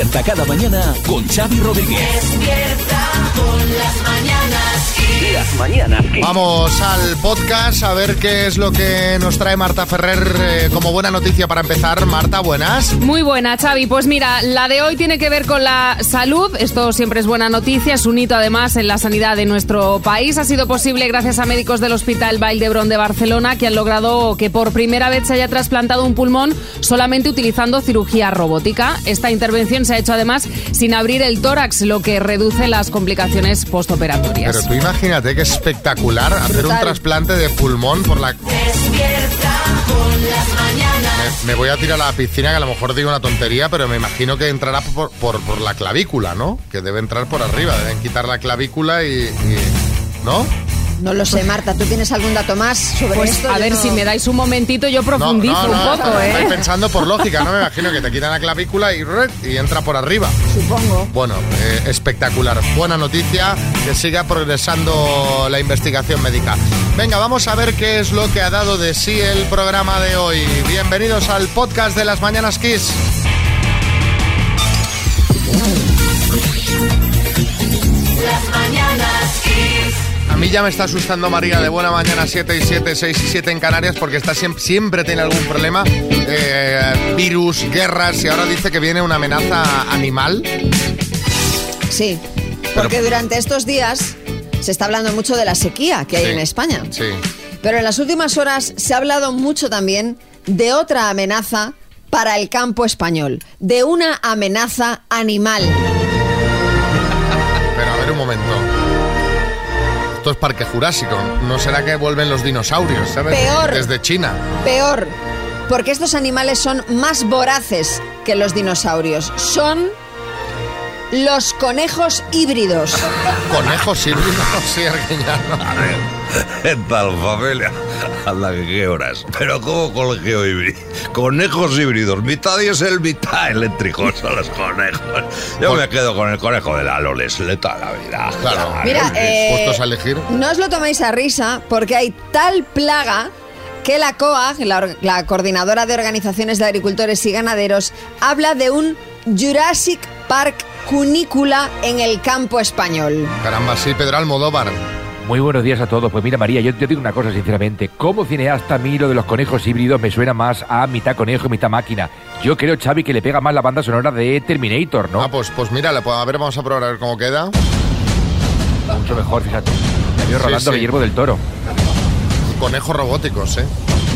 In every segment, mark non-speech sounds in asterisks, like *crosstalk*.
Despierta cada mañana con Xavi Rodríguez. Con las mañanas Kiss. Las mañanas. Vamos al podcast a ver qué es lo que nos trae Marta Ferrer eh, como buena noticia para empezar. Marta, buenas. Muy buena, Xavi. Pues mira, la de hoy tiene que ver con la salud. Esto siempre es buena noticia. Es un hito, además, en la sanidad de nuestro país. Ha sido posible gracias a médicos del Hospital Vall d'Hebron de Barcelona que han logrado que por primera vez se haya trasplantado un pulmón solamente utilizando cirugía robótica. Esta intervención se ha hecho, además, sin abrir el tórax, lo que reduce las complicaciones postoperatorias. Pero tú imagínate que espectacular hacer un trasplante de pulmón por la... Despierta con las mañanas. Me, me voy a tirar a la piscina, que a lo mejor digo una tontería, pero me imagino que entrará por, por, por la clavícula, ¿no? Que debe entrar por arriba, deben quitar la clavícula y... y- ¿No? No lo sé, Marta. ¿Tú tienes algún dato más sobre Pues esto? a ver, no- si me dais un momentito, yo profundizo no, no, un poco, estoy ¿eh? pensando por lógica, ¿no? Me imagino que te quitan la clavícula y, y entra por arriba. Supongo. Bueno, eh, espectacular. Buena noticia, que siga progresando la investigación médica. Venga, vamos a ver qué es lo que ha dado de sí el programa de hoy. Bienvenidos al podcast de las Mañanas Kiss. Las mañanas Kiss. A mí ya me está asustando María de Buena Mañana 7 y 7, 6 y 7 en Canarias porque está siempre, siempre tiene algún problema. eh, virus, guerras y ahora dice que viene una amenaza animal. Sí. Porque durante estos días se está hablando mucho de la sequía que hay Sí, en España. Sí. Pero en las últimas horas se ha hablado mucho también de otra amenaza para el campo español. De una amenaza animal. *laughs* Pero a ver un momento. Esto es Parque Jurásico. ¿No será que vuelven los dinosaurios, sabes? Peor. Desde China. Peor. Porque estos animales son más voraces que los dinosaurios. Son los conejos híbridos. Conejos híbridos, sí, Arguiñano. ¿Qué tal, familia? Anda, que qué horas. Pero ¿cómo colegio híbrido? Conejos híbridos. Mitad diésel, mitad eléctricos son los conejos. Yo me quedo con el conejo de la Loles. Le toda la vida. Claro. Mira, eh, a elegir. No os lo toméis a risa porque hay tal plaga que la COAG, la, la Coordinadora de Organizaciones de Agricultores y Ganaderos, habla de un Jurassic Park cunícula en el campo español. Caramba, sí, Pedro Almodóvar. Muy buenos días a todos. Pues mira, María, yo te digo una cosa sinceramente. Como cineasta, a mí lo de los conejos híbridos me suena más a mitad conejo, mitad máquina. Yo creo, Xavi, que le pega más la banda sonora de Terminator, ¿no? Ah, pues, pues mira, a ver, vamos a probar a ver cómo queda. Mucho mejor, fíjate. Ya veo Sí, Rolando sí. Guillermo del Toro. Conejos robóticos, ¿eh?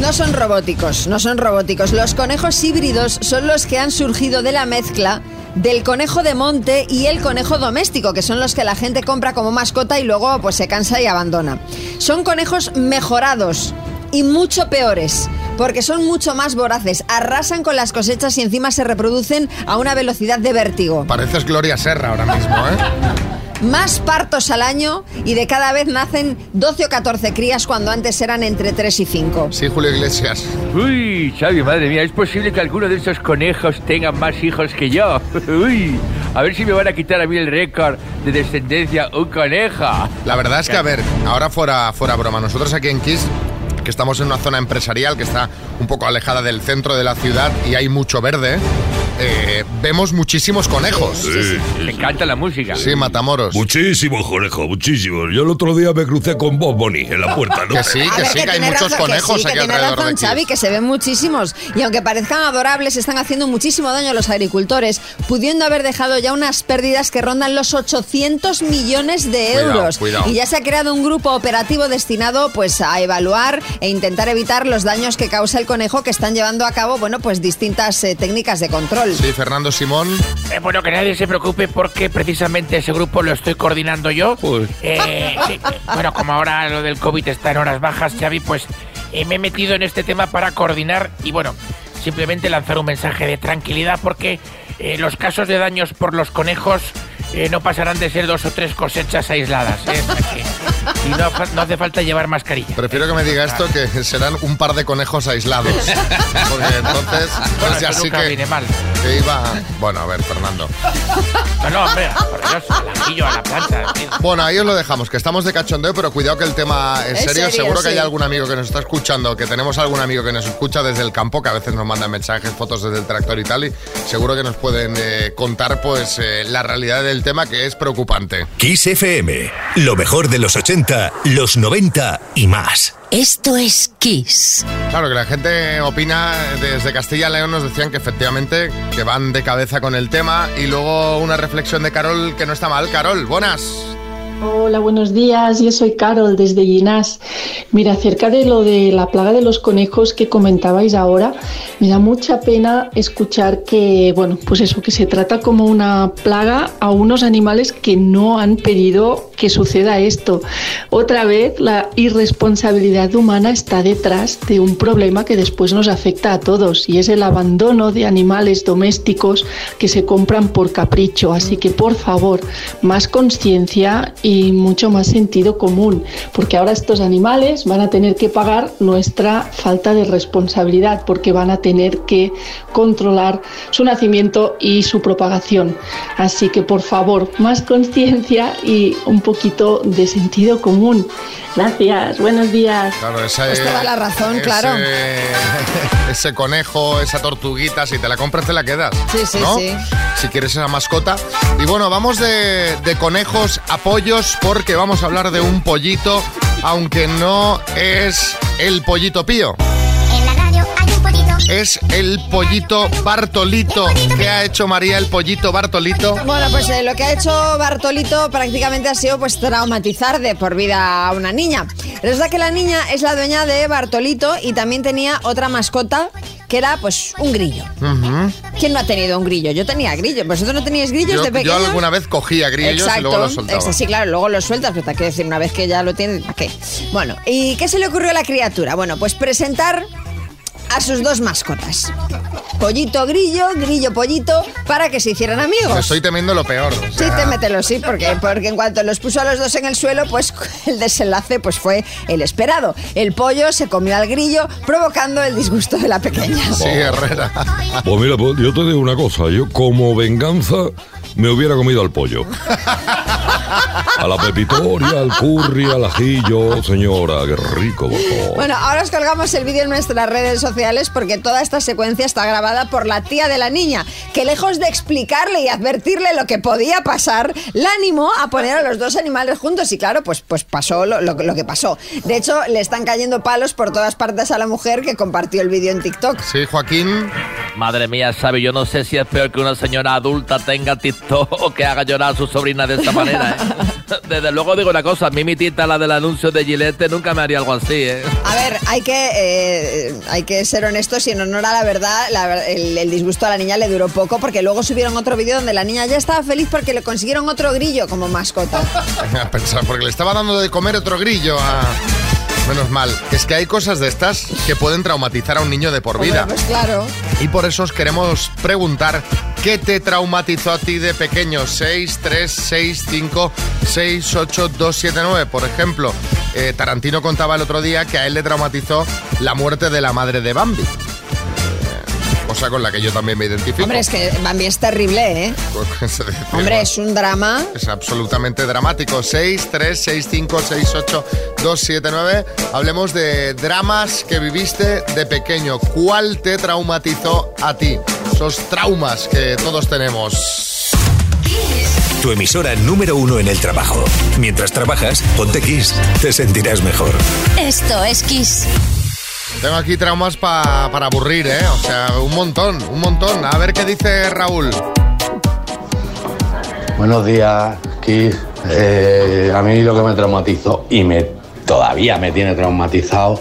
No son robóticos, no son robóticos. Los conejos híbridos son los que han surgido de la mezcla del conejo de monte y el conejo doméstico, que son los que la gente compra como mascota y luego pues se cansa y abandona. Son conejos mejorados y mucho peores, porque son mucho más voraces, arrasan con las cosechas y encima se reproducen a una velocidad de vértigo. Pareces Gloria Serra ahora mismo, ¿eh? *laughs* Más partos al año y de cada vez nacen 12 o 14 crías cuando antes eran entre 3 y 5. Sí, Julio Iglesias. Uy, Xavi, madre mía, es posible que alguno de esos conejos tengan más hijos que yo. *laughs* Uy, a ver si me van a quitar a mí el récord de descendencia un conejo. La verdad es que, a ver, ahora fuera, fuera broma, nosotros aquí en Kiss, que estamos en una zona empresarial que está un poco alejada del centro de la ciudad y hay mucho verde, eh, vemos muchísimos conejos. Me encanta la música. Sí, Matamoros. Muchísimos conejos, muchísimos. Yo el otro día me crucé con Bob Bunny en la puerta, ¿no? Que sí, A que ver, sí, que hay muchos razón, que conejos sí, que aquí tiene alrededor razón, de Kiss. Xavi, que se ven muchísimos. Y aunque parezcan adorables, están haciendo muchísimo daño a los agricultores, pudiendo haber dejado ya unas pérdidas que rondan los 800 millones de Cuidado, euros. cuidado. Y ya se ha creado un grupo operativo destinado pues a evaluar e intentar evitar los daños que causa el conejo que están llevando a cabo, bueno, pues distintas eh, técnicas de control. Sí, Fernando Simón. Eh, bueno, que nadie se preocupe porque precisamente ese grupo lo estoy coordinando yo. Uy. Eh, sí, bueno, como ahora lo del COVID está en horas bajas, Xavi, pues eh, me he metido en este tema para coordinar y bueno, simplemente lanzar un mensaje de tranquilidad porque eh, los casos de daños por los conejos eh, no pasarán de ser dos o tres cosechas aisladas. Y no, hace falta llevar mascarilla. Prefiero que me diga esto que serán un par de conejos aislados. Porque entonces, pues Bueno, ya sí nunca que, viene mal. que iba. Bueno, a ver, Fernando. No, no, hombre, por Dios, al ajillo, a la fin. Bueno, ahí os lo dejamos, que estamos de cachondeo, pero cuidado que el tema es, serio. serio, Seguro que hay algún amigo que nos está escuchando, que tenemos algún amigo que nos escucha desde el campo, que a veces nos manda mensajes, fotos desde el tractor y tal, y seguro que nos pueden eh, contar pues eh, la realidad del tema que es preocupante. Kiss FM. Lo mejor de los 80, los 90 y más. Esto es Kiss. Claro que la gente opina, desde Castilla y León nos decían que efectivamente que van de cabeza con el tema y luego una reflexión de Carol que no está mal. Carol, buenas. Hola, buenos días. Yo soy Carol desde Ginás. Mira, acerca de lo de la plaga de los conejos que comentabais ahora, me da mucha pena escuchar que, bueno, pues eso, que se trata como una plaga a unos animales que no han pedido que suceda esto. Otra vez, la irresponsabilidad humana está detrás de un problema que después nos afecta a todos y es el abandono de animales domésticos que se compran por capricho. Así que, por favor, más conciencia y mucho más sentido común, porque ahora estos animales van a tener que pagar nuestra falta de responsabilidad, porque van a tener que controlar su nacimiento y su propagación. Así que, por favor, más conciencia y un poquito de sentido común. Gracias, buenos días. Claro, esa Pues toda la razón, claro. Ese conejo, esa tortuguita, si te la compras te la quedas. Sí, sí, ¿no? sí. Si quieres esa mascota. Y bueno, vamos de, de conejos a pollos porque vamos a hablar de un pollito, aunque no es el pollito pío. Es el pollito Bartolito. ¿Qué ha hecho María el pollito Bartolito? Bueno, pues eh, lo que ha hecho Bartolito prácticamente ha sido pues traumatizar de por vida a una niña. Resulta que la niña es la dueña de Bartolito y también tenía otra mascota que era pues un grillo. Ujú. ¿Quién no ha tenido un grillo? Yo tenía grillo. ¿Vosotros no teníais grillos Yo, de yo pequeños? alguna vez cogía grillos Exacto. y luego los soltaba. Este, sí, claro, luego los sueltas, pero te quiero decir, una vez que ya lo tienes, ¿para qué? Bueno, ¿y qué se le ocurrió a la criatura? Bueno, pues presentar a sus dos mascotas. Pollito grillo, grillo pollito, para que se hicieran amigos. Me estoy temiendo lo peor. o Sí, sea, te mételo, sí, porque, porque en cuanto los puso a los dos en el suelo, pues *laughs* el desenlace pues fue el esperado. El pollo se comió al grillo, provocando el disgusto de la pequeña. *laughs* Sí, Herrera. Pues mira, pues yo te digo una cosa, yo como venganza me hubiera comido al pollo. *laughs* A la pepitoria, al curry, al ajillo, señora, qué rico, por favor. Bueno, ahora os colgamos el vídeo en nuestras redes sociales porque toda esta secuencia está grabada por la tía de la niña, que lejos de explicarle y advertirle lo que podía pasar, la animó a poner a los dos animales juntos y claro, pues, pues pasó lo, lo- lo que pasó. De hecho, le están cayendo palos por todas partes a la mujer que compartió el vídeo en TikTok. Sí, Joaquín. Madre mía, Xavi, yo no sé si es peor que una señora adulta tenga TikTok o que haga llorar a su sobrina de esta manera, ¿eh? *laughs* Desde luego digo una cosa, a mí mi tita, la del anuncio de Gillette, nunca me haría algo así, ¿eh? A ver, hay que, eh, hay que ser honestos y en honor a la verdad, la ver- el, el disgusto a la niña le duró poco porque luego subieron otro vídeo donde la niña ya estaba feliz porque le consiguieron otro grillo como mascota. *laughs* A pensar, porque le estaba dando de comer otro grillo a... Menos mal, es que hay cosas de estas que pueden traumatizar a un niño de por vida. pues claro. Y por eso os queremos preguntar qué te traumatizó a ti de pequeño. 6, 3, 6, 5, 6, 8, 2, 7, 9. Por ejemplo, eh, Tarantino contaba el otro día que a él le traumatizó la muerte de la madre de Bambi. Cosa con la que yo también me identifico. Hombre, es que Bambi es terrible, ¿eh? *laughs* Hombre, es un drama. Es absolutamente dramático. 6, 3, 6, 5, 6, 8, 2, 7, 9. Hablemos de dramas que viviste de pequeño. ¿Cuál te traumatizó a ti? Esos traumas que todos tenemos. Tu emisora número uno en el trabajo. Mientras trabajas, ponte Kiss. Te sentirás mejor. Esto es Kiss. Tengo aquí traumas pa- para aburrir, ¿eh? O sea, un montón, un montón. A ver qué dice Raúl. Buenos días, Kiss. Eh, a mí lo que me traumatizó y me todavía me tiene traumatizado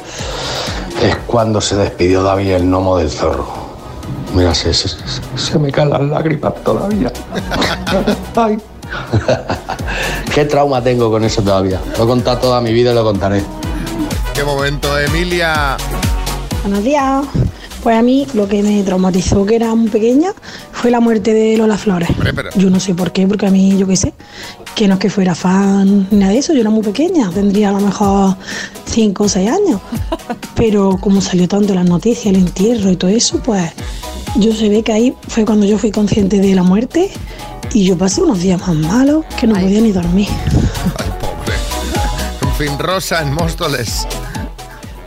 es cuando se despidió David el gnomo del zorro. Mira, se, se- se me caen las lágrimas todavía. *laughs* Ay. ¿Qué trauma tengo con eso todavía? Lo he contado toda mi vida y lo contaré. Qué momento, Emilia. Buenos días. Pues a mí lo que me traumatizó, que era muy pequeña, fue la muerte de Lola Flores. pero- Yo no sé por qué, porque a mí, yo qué sé. que no es que fuera fan ni nada de eso, yo era muy pequeña, tendría a lo mejor 5 o 6 años. *laughs* Pero como salió tanto las noticias, el entierro y todo eso, pues yo se ve que ahí fue cuando yo fui consciente de la muerte y yo pasé unos días más malos que no podía ni dormir. En fin, Rosa en Móstoles.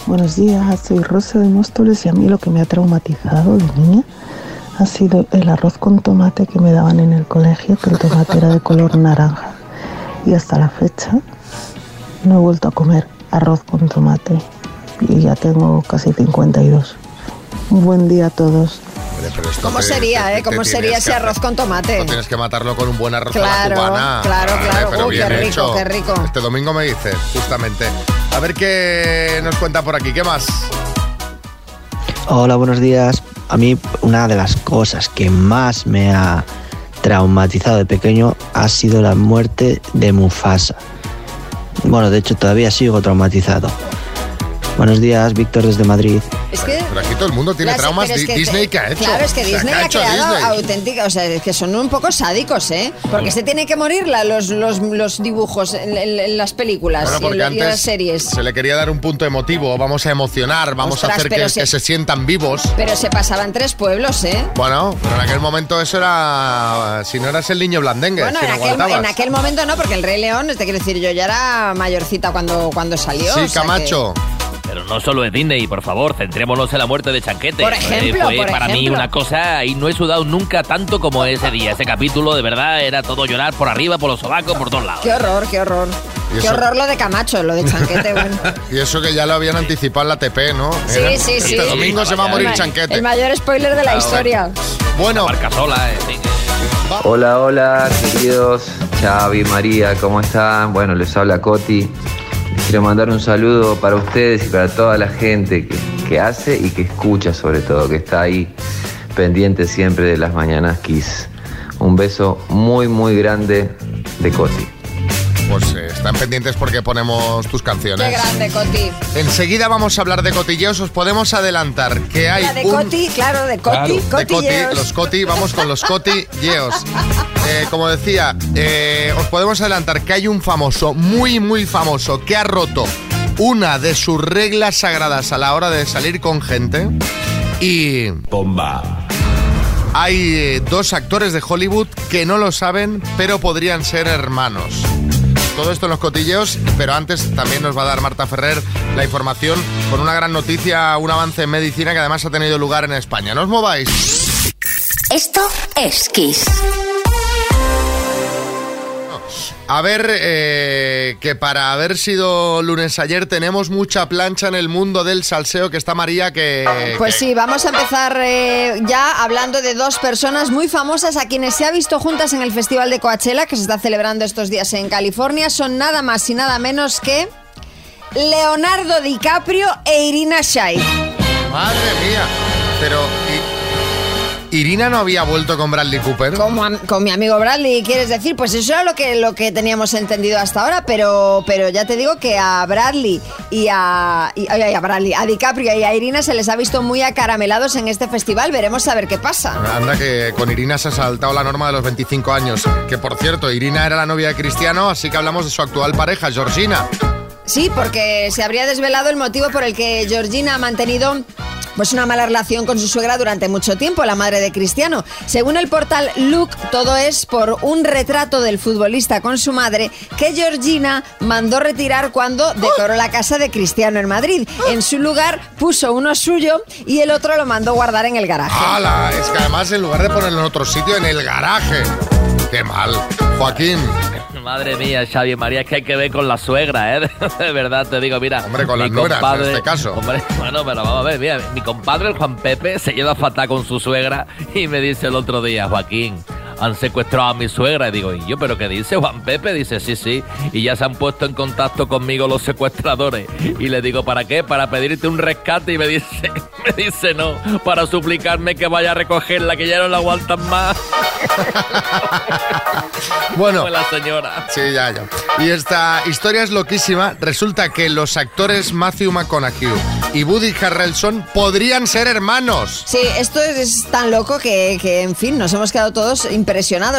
Buenos días, soy Rosa de Móstoles y a mí lo que me ha traumatizado de niña ha sido el arroz con tomate que me daban en el colegio, que el tomate era de color naranja. Y hasta la fecha no he vuelto a comer arroz con tomate y ya tengo casi 52. Un buen día a todos. Hombre, pero esto ¿Cómo te- sería, te- eh? ¿Cómo sería ese arroz con tomate? No tienes que matarlo con un buen arroz a Claro, la cubana. claro, Vale, claro. Pero Uy, qué rico, hecho. qué rico. Este domingo me dice, justamente. A ver qué nos cuenta por aquí. ¿Qué más? Hola, buenos días. A mí una de las cosas que más me ha traumatizado de pequeño ha sido la muerte de Mufasa. Bueno, de hecho todavía sigo traumatizado. Buenos días, Víctor desde Madrid. Es que Pero aquí todo el mundo tiene Las- traumas. es que Disney, ¿qué ha hecho? Claro, es que Disney ¿qué ha ha creado auténtica, o sea, es que son un poco sádicos, ¿eh? Porque se tienen que morir la- los, los, los dibujos en, en- en las películas Bueno, y, en, en las antes series. se le quería dar un punto emotivo. Vamos a emocionar, vamos Ostras, a hacer que, se- que se sientan vivos. Pero se pasaban tres pueblos, ¿eh? Bueno, pero en aquel momento eso era. Si no eras el niño blandengue, Bueno, si en no aquel, aguantabas. en aquel momento no, porque el Rey León, te quiero decir, yo ya era mayorcita cuando, cuando salió. Sí, o sea que- Camacho. Pero no solo es Disney, por favor, centrémonos en la muerte de Chanquete. Por Eh, ejemplo, fue por para mí ejemplo. una cosa y no he sudado nunca tanto como ese día. Ese capítulo, de verdad, era todo llorar por arriba, por los sobacos, por todos lados. Qué horror, qué horror. Qué eso- horror lo de Camacho, lo de Chanquete, *laughs* bueno. Y eso que ya lo habían anticipado en la TP, ¿no? Sí, Era- sí, sí. Este domingo se va a morir El Chanquete. El mayor spoiler de la Ah, historia. Bueno. Sola, eh, sí. Hola, hola, queridos Xavi, María, ¿cómo están? Bueno, les habla Coti. Quiero mandar un saludo para ustedes y para toda la gente que, que hace y que escucha sobre todo, que está ahí pendiente siempre de las mañanas Kiss. Un beso muy, muy grande de Coti. Pues eh, están pendientes porque ponemos tus canciones. Qué grande, Coti. Enseguida vamos a hablar de cotilleos. Os podemos adelantar que hay La de un... Coti, claro, de Coti, Claro, de Coti, cotilleos. los Coti, vamos con los cotilleos. *laughs* Eh, como decía, eh, os podemos adelantar que hay un famoso, muy, muy famoso, que ha roto una de sus reglas sagradas a la hora de salir con gente. Y. ¡Bomba! Hay eh, dos actores de Hollywood que no lo saben, pero podrían ser hermanos. Todo esto en los cotilleos, pero antes también nos va a dar Marta Ferrer la información con una gran noticia, un avance en medicina que además ha tenido lugar en España. No os mováis. Esto es Kiss. A ver, eh, que para haber sido lunes ayer tenemos mucha plancha en el mundo del salseo que está María que... Pues que- sí, vamos a empezar eh, ya hablando de dos personas muy famosas a quienes se ha visto juntas en el Festival de Coachella que se está celebrando estos días en California. Son nada más y nada menos que Leonardo DiCaprio e Irina Shayk. Madre mía. Pero... ¿y- ¿Irina no había vuelto con Bradley Cooper? Am- con mi amigo Bradley, ¿quieres decir? Pues eso era lo que, lo que teníamos entendido hasta ahora, pero, pero ya te digo que a Bradley y a, y- ay, a Bradley, a DiCaprio y a Irina se les ha visto muy acaramelados en este festival. Veremos a ver qué pasa. Anda que con Irina se ha saltado la norma de los 25 años. Que por cierto, Irina era la novia de Cristiano, así que hablamos de su actual pareja, Georgina. Sí, porque se habría desvelado el motivo por el que Georgina ha mantenido pues una mala relación con su suegra durante mucho tiempo, la madre de Cristiano. Según el portal Look, todo es por un retrato del futbolista con su madre que Georgina mandó retirar cuando decoró la casa de Cristiano en Madrid. En su lugar puso uno suyo y el otro lo mandó guardar en el garaje. ¡Hala! Es que además en lugar de ponerlo en otro sitio, en el garaje. ¡Qué mal! Joaquín. Madre mía, Xavi María, es que hay que ver con la suegra, ¿eh? *laughs* De verdad te digo, mira. Hombre, con mi las nueras, en este caso. Hombre, *laughs* bueno, pero vamos a ver, mira, mi compadre, el Juan Pepe, se lleva fatal con su suegra y me dice el otro día, Joaquín, han secuestrado a mi suegra. Y digo, ¿y yo? ¿Pero qué dice Juan Pepe? Dice, sí, sí. Y ya se han puesto en contacto conmigo los secuestradores. Y le digo, ¿para qué? Para pedirte un rescate. Y me dice, *laughs* me dice, no, para suplicarme que vaya a recogerla, que ya no la aguantan más. *laughs* Bueno. Fue la señora. Sí, ya, ya. Y esta historia es loquísima. Resulta que los actores Matthew McConaughey y Woody Harrelson podrían ser hermanos. Sí, esto es tan loco que, que, en fin, nos hemos quedado todos impresionados.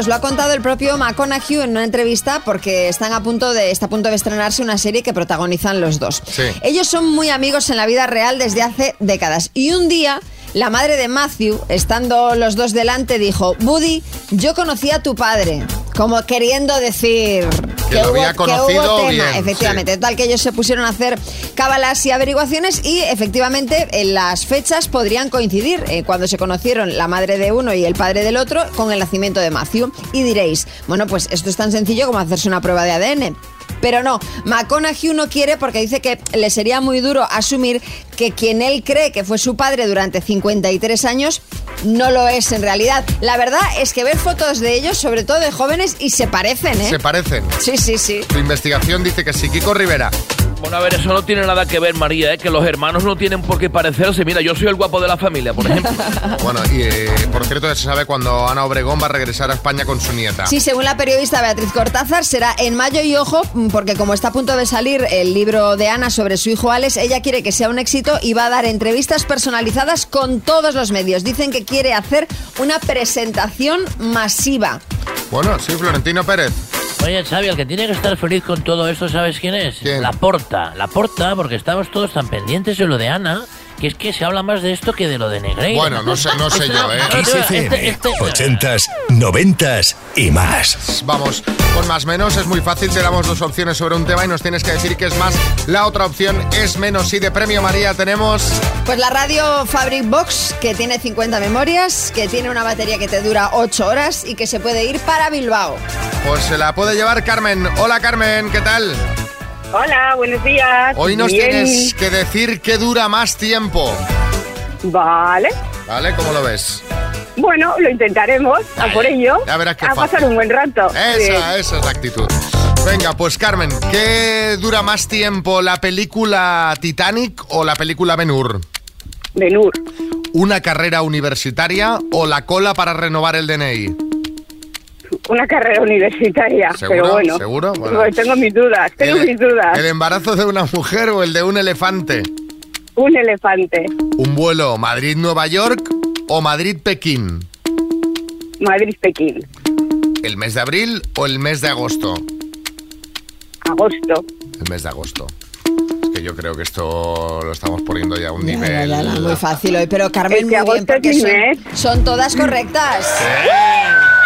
Lo ha contado el propio McConaughey en una entrevista porque están a punto de, está a punto de estrenarse una serie que protagonizan los dos. Sí. Ellos son muy amigos en la vida real desde hace décadas. Y un día, la madre de Matthew, estando los dos delante, dijo, Buddy, yo conocí a tu padre. Como queriendo decir Que lo había conocido tema, bien, efectivamente. Total que ellos se pusieron a hacer cábalas y averiguaciones y efectivamente en las fechas podrían coincidir eh, cuando se conocieron la madre de uno y el padre del otro con el nacimiento de Matthew. Y diréis, bueno, pues esto es tan sencillo como hacerse una prueba de ADN. Pero no, McConaughey no quiere porque dice que le sería muy duro asumir que quien él cree que fue su padre durante 53 años no lo es en realidad. La verdad es que ver fotos de ellos, sobre todo de jóvenes, y se parecen, ¿eh? Se parecen. Sí, sí, sí. Tu investigación dice que sí. Kiko Rivera. Bueno, a ver, eso no tiene nada que ver, María, ¿eh? que los hermanos no tienen por qué parecerse. Mira, yo soy el guapo de la familia, por ejemplo. *laughs* Bueno, y eh, por cierto, ya se sabe cuando Ana Obregón va a regresar a España con su nieta. Sí, según la periodista Beatriz Cortázar, será en mayo y ojo, porque como está a punto de salir el libro de Ana sobre su hijo Alex, ella quiere que sea un éxito y va a dar entrevistas personalizadas con todos los medios. Dicen que quiere hacer una presentación masiva. Bueno, sí, Florentino Pérez. Oye, Xavi, el que tiene que estar feliz con todo esto, ¿sabes quién es? La Porta. La Porta, porque estamos todos tan pendientes de lo de Ana, que es que se habla más de esto que de lo de Negreira. Bueno, no sé, no sé yo, ¿eh? XFM, 80s, 90s y más. Vamos, con más menos es muy fácil, te damos dos opciones sobre un tema y nos tienes que decir que es más. La otra opción es menos. Y de premio María tenemos... Pues la radio Fabric Box, que tiene 50 memorias, que tiene una batería que te dura 8 horas y que se puede ir para Bilbao. Pues se la puede llevar Carmen. Hola Carmen, ¿qué tal? Hola, buenos días. Hoy nos Bien. tienes que decir qué dura más tiempo. Vale. ¿Vale? ¿Cómo lo ves? Bueno, lo intentaremos, a por ello. Ya verás qué A fácil. pasar un buen rato. Esa, esa es la actitud. Venga, pues Carmen, ¿qué dura más tiempo, la película Titanic o la película Ben-Hur? Ben-Hur. ¿Una carrera universitaria o la cola para renovar el DNI? Una carrera universitaria, pero bueno. ¿Seguro? Bueno. Pues tengo mis dudas, tengo ¿El, mis dudas. ¿El embarazo de una mujer o el de un elefante? Un elefante. ¿Un vuelo Madrid-Nueva York o Madrid-Pekín? Madrid-Pekín. ¿El mes de abril o el mes de agosto? Agosto. El mes de agosto. Es que yo creo que esto lo estamos poniendo ya a un Ya, nivel... ya, ya, muy fácil hoy, pero Carmen, muy bien, porque son, son todas correctas. ¡Qué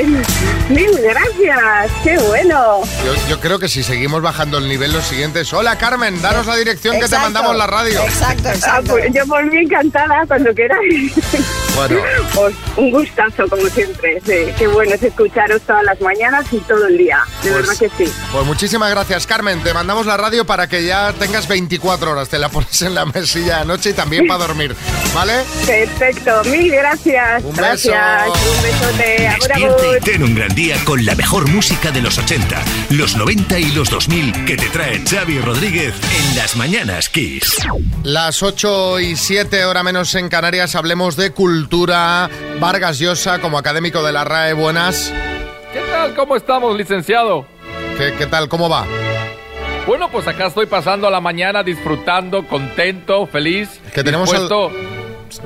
bien! ¡Mil gracias! ¡Qué bueno! Yo, yo creo que si seguimos bajando el nivel, lo siguiente es... Hola Carmen, danos la dirección que te Exacto. mandamos la radio. Exacto, Ah, pues yo por mí encantada cuando queráis. Bueno, *laughs* Pues un gustazo, como siempre. Sí, qué bueno es escucharos todas las mañanas y todo el día. De Pues- verdad que sí. pues muchísimas gracias Carmen. Te mandamos la radio para que ya tengas 24 horas. Te la pones en la mesilla de noche y también para dormir. ¿Vale? Perfecto, mil gracias. Un gracias. beso. Un besote. Agur, agur. ten un gran día con la mejor música de los 80, los 90 y los 2000 que te trae Xavi Rodríguez en las mañanas Kiss. Las 8 y 7, hora menos en Canarias, hablemos de cultura. Vargas Llosa, como académico de la RAE, buenas. ¿Qué tal? ¿Cómo estamos, licenciado? ¿Qué, qué tal? ¿Cómo va? Bueno, pues acá estoy pasando la mañana disfrutando, contento, feliz. Que tenemos al- dispuesto-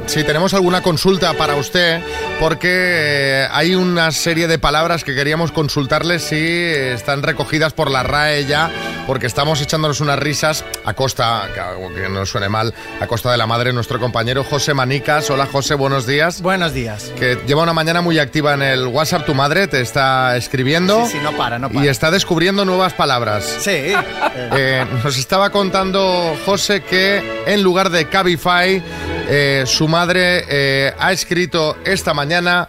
Si tenemos alguna consulta para usted, porque eh, hay una serie de palabras que queríamos consultarle si están recogidas por la RAE ya, porque estamos echándonos unas risas a costa, que, no suene mal, a costa de la madre nuestro compañero José Manicas. Hola José, buenos días. Buenos días. Que lleva una mañana muy activa en el WhatsApp, tu madre te está escribiendo. Sí, sí, no para, no para. Y está descubriendo nuevas palabras. Sí. Eh, nos estaba contando José que en lugar de Cabify, eh, su madre eh, ha escrito esta mañana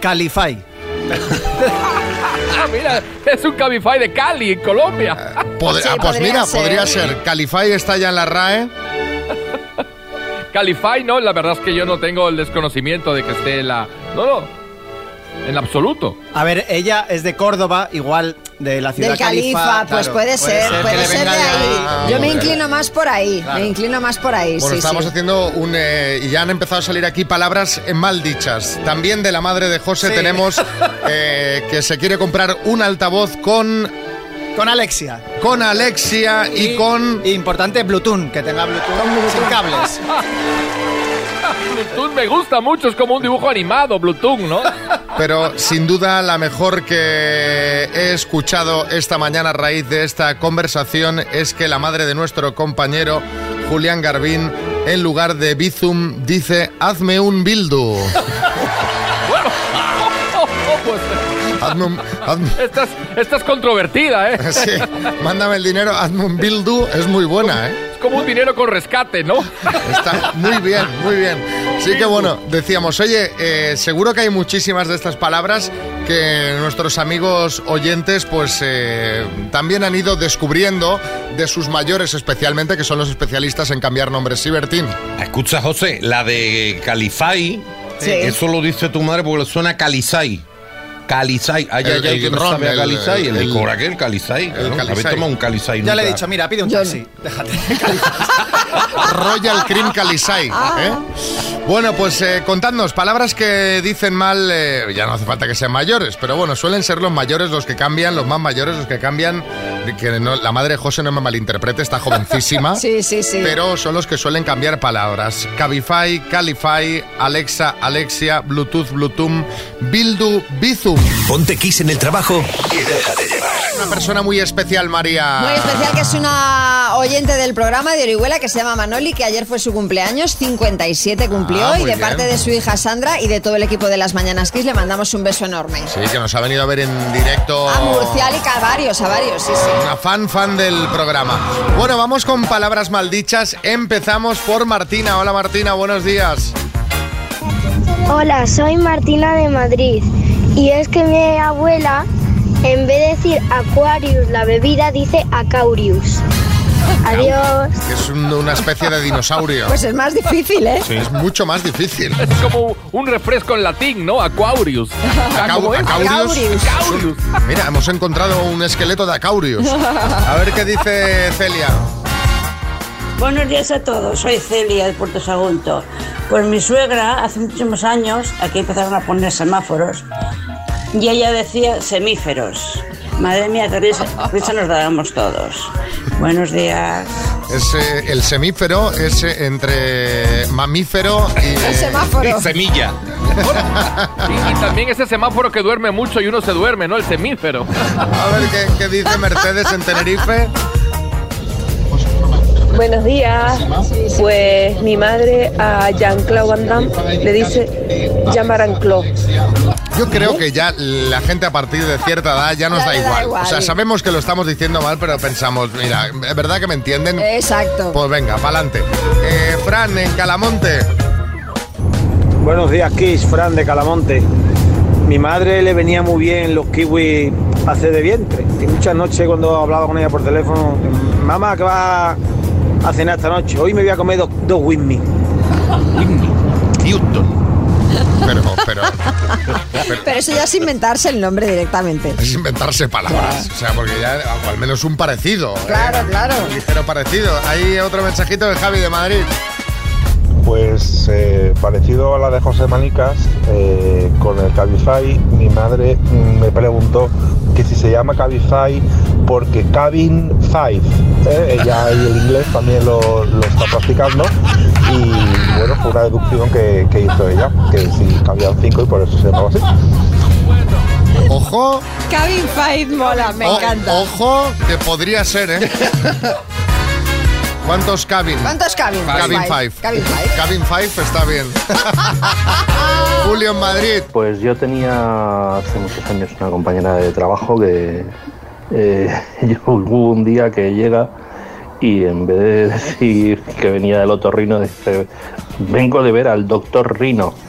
Calify. Ah, mira, es un Cabify de Cali, en Colombia. Pod- ah, pues mira, podría ser. Calify está ya en la RAE. Calify, no, la verdad es que yo no tengo el desconocimiento de que esté en la... No, no, en absoluto. A ver, ella es de Córdoba, igual de la ciudad Del califa, pues claro, puede ser, puede ser de ahí. Yo me inclino más por ahí, Claro. me inclino más por ahí, Bueno, sí, estamos sí. haciendo un... eh, y ya han empezado a salir aquí palabras mal dichas. También de la madre de José Sí. tenemos *laughs* eh, que se quiere comprar un altavoz con... Con Alexia. Con Alexia y, con... Importante, Bluetooth, que tenga Bluetooth, sin cables. *laughs* Bluetooth me gusta mucho, es como un dibujo animado, Bluetooth, ¿no? *laughs* Pero sin duda la mejor que he escuchado esta mañana a raíz de esta conversación es que la madre de nuestro compañero Julián Garbín, en lugar de Bizum, dice hazme un bildu. *laughs* *laughs* Pues, Hazme un- hazme- Estás, estás controvertida, ¿eh? Sí, mándame el dinero, hazme un bildu, es muy buena, ¿eh? Como un dinero con rescate, ¿no? Está muy bien, muy bien. Sí que bueno, decíamos, oye, eh, seguro que hay muchísimas de estas palabras que nuestros amigos oyentes pues eh, también han ido descubriendo de sus mayores especialmente, que son los especialistas en cambiar nombres. Sí, Bertín. Escucha, José, la de Califai, Sí. eso lo dice tu madre porque le suena Calizai. Calizai, ay, El- ay, ay, que no ron, sabe a el- Calizai, el, el- licor aquel. Calizai. ¿Habéis tomado un Calizai Ya le he dicho, mira, pide un taxi. Déjate. *laughs* Royal Cream Calisai. ¿eh? Bueno, pues eh, contadnos, palabras que dicen mal, eh, ya no hace falta que sean mayores, pero bueno, suelen ser los mayores los que cambian, los más mayores los que cambian, que no- la madre de José no me malinterprete, está jovencísima. *laughs* Sí, sí, sí. Pero son los que suelen cambiar palabras. Cabify, Calify, Alexa, Alexia, Bluetooth, Bluetooth, Bildu, Bizum. Ponte Kiss en el trabajo y déjate llevar. Una persona muy especial, María. Muy especial que es una oyente del programa de Orihuela que se llama Manoli, que ayer fue su cumpleaños, 57 cumplió, Ah, y muy de bien. parte de su hija Sandra y de todo el equipo de las Mañanas Kiss le mandamos un beso enorme. Sí, que nos ha venido a ver en directo. A Murcial y a varios, a varios, sí, sí. Una fan, fan del programa. Bueno, vamos con palabras maldichas. Empezamos por Martina. Hola Martina, buenos días. Hola, soy Martina de Madrid y es que mi abuela, en vez de decir Aquarius, la bebida, dice Acaurius. Adiós. Es un- una especie de dinosaurio. Pues es más difícil, ¿eh? Sí, es mucho más difícil. Es como un refresco en latín, ¿no? Aquarius. *laughs* Acau-. Acaurius. Acaurius. Mira, hemos encontrado un esqueleto de Acaurius. A ver qué dice Celia. Buenos días a todos, soy Celia de Puerto Sagunto. Pues mi suegra, hace muchísimos años, aquí empezaron a poner semáforos, y ella decía semíferos. Madre mía, qué risa, risa nos dábamos todos. Buenos días. Es, eh, el semífero es eh, entre mamífero y, El semáforo. Y semilla. Y, y también ese semáforo que duerme mucho y uno se duerme, ¿no? El semífero. A ver qué, qué dice Mercedes en Tenerife. Buenos días. Pues mi madre a Jean-Claude Van Damme le dice Jean-Claude. Yo creo que ya la gente a partir de cierta edad ya nos Ya da igual. igual. O sea, sabemos que lo estamos diciendo mal, pero pensamos, mira, ¿es verdad que me entienden? Exacto. Pues venga, pa'lante. Eh, Fran, en Calamonte. Buenos días, Kiss, Fran de Calamonte. Mi madre le venía muy bien los kiwis hacer de vientre. Y muchas noches cuando hablaba con ella por teléfono, mamá, ¿qué vas a cenar esta noche? Hoy me voy a comer dos, dos Whitney. Houston. Pero, pero, pero Pero eso ya es inventarse el nombre directamente. es inventarse palabras. O sea, porque ya, o al menos un parecido. ¿eh? Claro, claro. Un ligero parecido. Hay otro mensajito de Javi de Madrid. Pues eh, parecido a la de José Manicas, eh, con el Cabify, mi madre me preguntó que si se llama Cabify porque Cabin Five, ¿eh? ella y el inglés también lo, lo está practicando y bueno, fue una deducción que, que hizo ella, que si cabían cinco y por eso se llamaba así. Ojo, Cabin Fight mola, me o- encanta. ojo, que podría ser, ¿eh? *laughs* ¿Cuántos cabin? ¿Cuántos Cabin? Cabin Five. Five. Cabin Five. Cabin Five está bien. *laughs* Julio en Madrid. Pues yo tenía hace muchos años una compañera de trabajo que eh, *laughs* yo- hubo un día que llega y en vez de decir que venía del otorrino, dice, vengo de ver al doctor Rino. *laughs*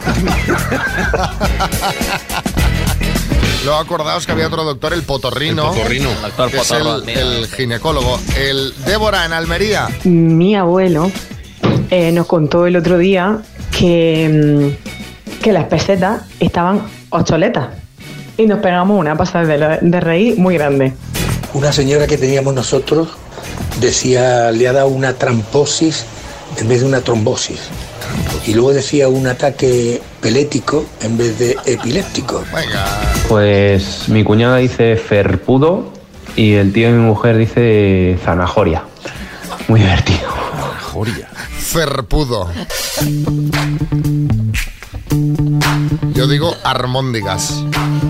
Luego acordaos que había otro doctor, el Potorrino. El Potorrino. Doctor que es el, ginecólogo. El Débora en Almería. Mi abuelo eh, nos contó el otro día que, mm, que las pesetas estaban obsoletas y nos pegamos una pasada de, la- de reír muy grande. Una señora que teníamos nosotros decía, le ha dado una tramposis en vez de una trombosis. Y luego decía un ataque pelético en vez de epiléptico. Pues mi cuñada dice ferpudo y el tío de mi mujer dice zanahoria. Muy divertido. Ferpudo. Yo digo armóndigas.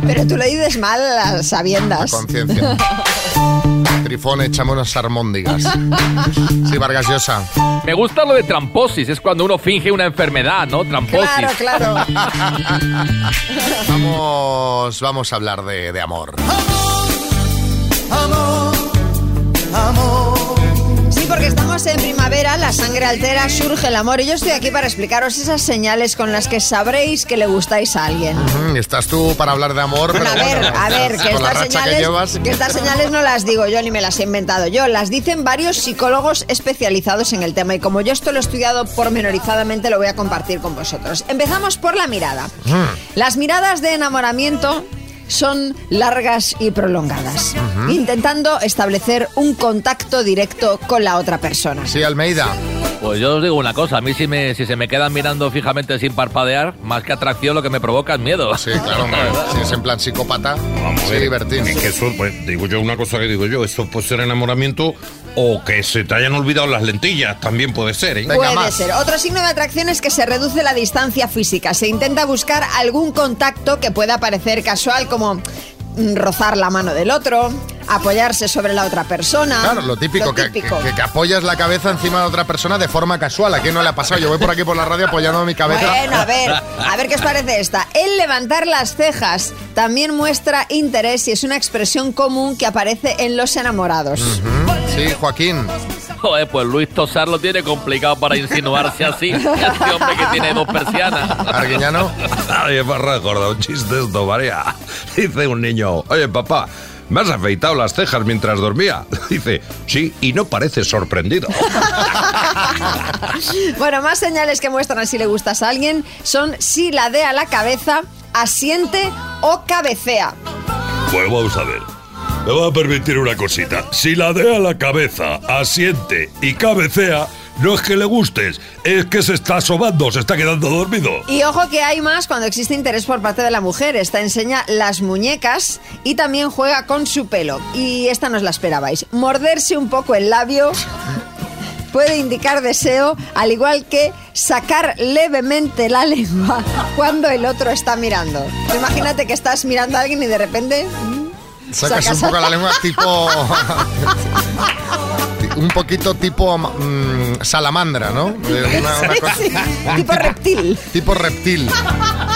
Pero tú le dices mal a las A sabiendas. conciencia. *laughs* Trifón, échame unas armóndigas. Sí, Vargas Llosa. Me gusta lo de tramposis, es cuando uno finge una enfermedad, ¿no? Tramposis. Claro, claro. *laughs* Vamos, vamos a hablar de, de amor. Sí, porque estamos en primavera, la sangre altera, surge el amor y yo estoy aquí para explicaros esas señales con las que sabréis que le gustáis a alguien. Estás tú para hablar de amor, pero a ver, bueno, a ver, que con la estas, racha señales, que llevas. que estas señales no las digo yo ni me las he inventado yo, las dicen varios psicólogos especializados en el tema y como yo esto lo he estudiado pormenorizadamente lo voy a compartir con vosotros. Empezamos por la mirada. Las miradas de enamoramiento son largas y prolongadas, intentando establecer un contacto directo con la otra persona. Sí, Almeida. Pues yo os digo una cosa, a mí si, me, si se me quedan mirando fijamente sin parpadear, más que atracción lo que me provoca es miedo. Sí, claro, hombre. *laughs* Si es en plan psicópata, sí, divertido. Es que eso, pues, digo yo, una cosa que digo yo, eso puede ser enamoramiento o que se te hayan olvidado las lentillas, también puede ser, ¿eh? Puede ser. Otro signo de atracción es que se reduce la distancia física. Se intenta buscar algún contacto que pueda parecer casual, como mm, rozar la mano del otro, apoyarse sobre la otra persona. Claro, lo típico, que- típico. Que, que apoyas la cabeza encima de otra persona de forma casual. ¿A quién no le ha pasado? Yo voy por aquí por la radio apoyando mi cabeza. Bueno, a ver, a ver qué os parece esta. El levantar las cejas también muestra interés y es una expresión común que aparece en los enamorados. Sí, Joaquín. Joder, pues Luis Tosar lo tiene complicado para insinuarse así. *laughs* Este hombre que tiene dos persianas. Arguiñano. Ay, me ha recordado un chiste esto, María. Dice un niño, oye, papá, ¿me has afeitado las cejas mientras dormía? *laughs* Dice, sí, y no pareces sorprendido. *laughs* Bueno, más señales que muestran si le gustas a alguien son si ladea la cabeza, asiente o cabecea. Pues vamos a ver. Me va a permitir una cosita. Si ladea la cabeza, asiente y cabecea, no es que le gustes, es que se está sobando, se está quedando dormido. Y ojo que hay más cuando existe interés por parte de la mujer. Esta enseña las muñecas y también juega con su pelo. Y esta no os la esperabais. Morderse un poco el labio *laughs* puede indicar deseo, al igual que sacar levemente la lengua *laughs* cuando el otro está mirando. Imagínate que estás mirando a alguien y de repente... mm, Sacas Sacas- un poco la lengua tipo... *laughs* un poquito tipo mm, salamandra, ¿no? De una- una Sí, cosa- sí, tipo reptil. Tipo reptil.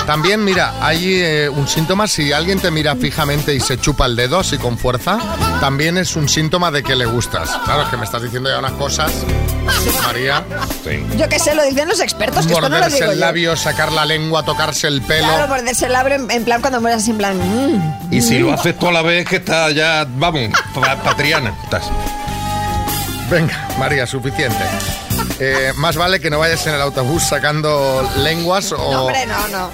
También, mira, hay eh, un síntoma, si alguien te mira fijamente y se chupa el dedo así con fuerza, también es un síntoma de que le gustas. Claro, es que me estás diciendo ya unas cosas, María. Yo qué sé, lo dicen los expertos, que esto no lo Morderse digo el yo. labio, sacar la lengua, tocarse el pelo. Claro, morderse el labio en, en plan cuando mueres así en plan... mm. Y si lo haces tú a la vez, que está ya, vamos, pa- patriana. Estás. Venga, María, suficiente. Eh, más vale que no vayas en el autobús sacando lenguas No, o, hombre, no, no.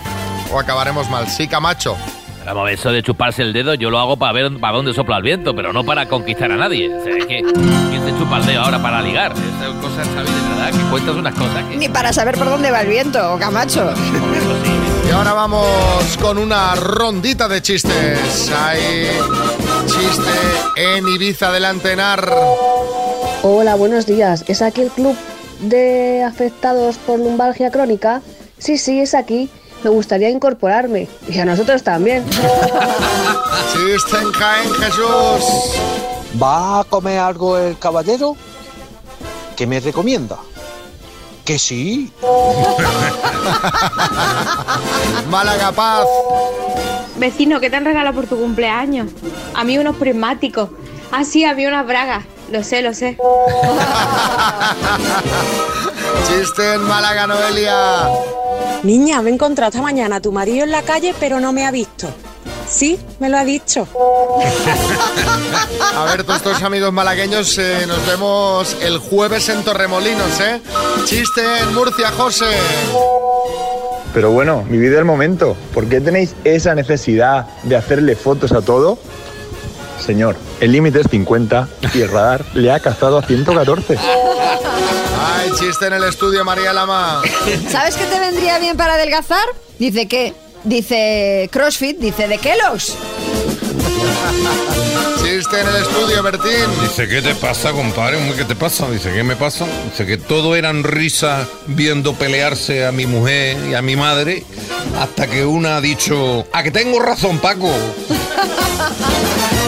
o acabaremos mal. Sí, Camacho. Vamos eso de chuparse el dedo yo lo hago para ver para dónde sopla el viento, pero no para conquistar a nadie. O sea, es que ¿quién se chupa el dedo ahora para ligar? Esas cosas, Xavi, de verdad, que cuentas unas cosas que... Ni para saber por dónde va el viento, Camacho. Y ahora vamos con una rondita de chistes. Hay chiste en Ibiza del Antenar. Hola, buenos días. ¿Es aquí el club de afectados por lumbalgia crónica? Sí, sí, es aquí. Me gustaría incorporarme. Y a nosotros también. *laughs* Chiste en Jaén, Jesús. ¿Va a comer algo el caballero? ¿Qué me recomienda? Que sí. *laughs* Málaga Paz. Vecino, ¿qué te han regalado por tu cumpleaños? A mí unos prismáticos. Ah, sí, a mí unas bragas. Lo sé, lo sé. *laughs* Chiste en Málaga, Noelia. Niña, me he encontrado esta mañana a tu marido en la calle, pero no me ha visto. Sí, me lo ha dicho. *laughs* A ver, todos estos amigos malagueños, eh, nos vemos el jueves en Torremolinos, ¿eh? Chiste en Murcia, José. Pero bueno, vivid el momento. ¿Por qué tenéis esa necesidad de hacerle fotos a todo? Señor, el límite es 50 y el radar le ha cazado a 114. Ay, chiste en el estudio, María Lama. ¿Sabes qué te vendría bien para adelgazar? Dice que. Dice CrossFit, dice de Kellogg's. Chiste chiste en el estudio, Bertín. Dice, ¿qué te pasa, compadre? ¿Qué te pasa? Dice, ¿qué me pasa? Dice que todo eran risas viendo pelearse a mi mujer y a mi madre, hasta que una ha dicho, a que tengo razón, Paco. *laughs*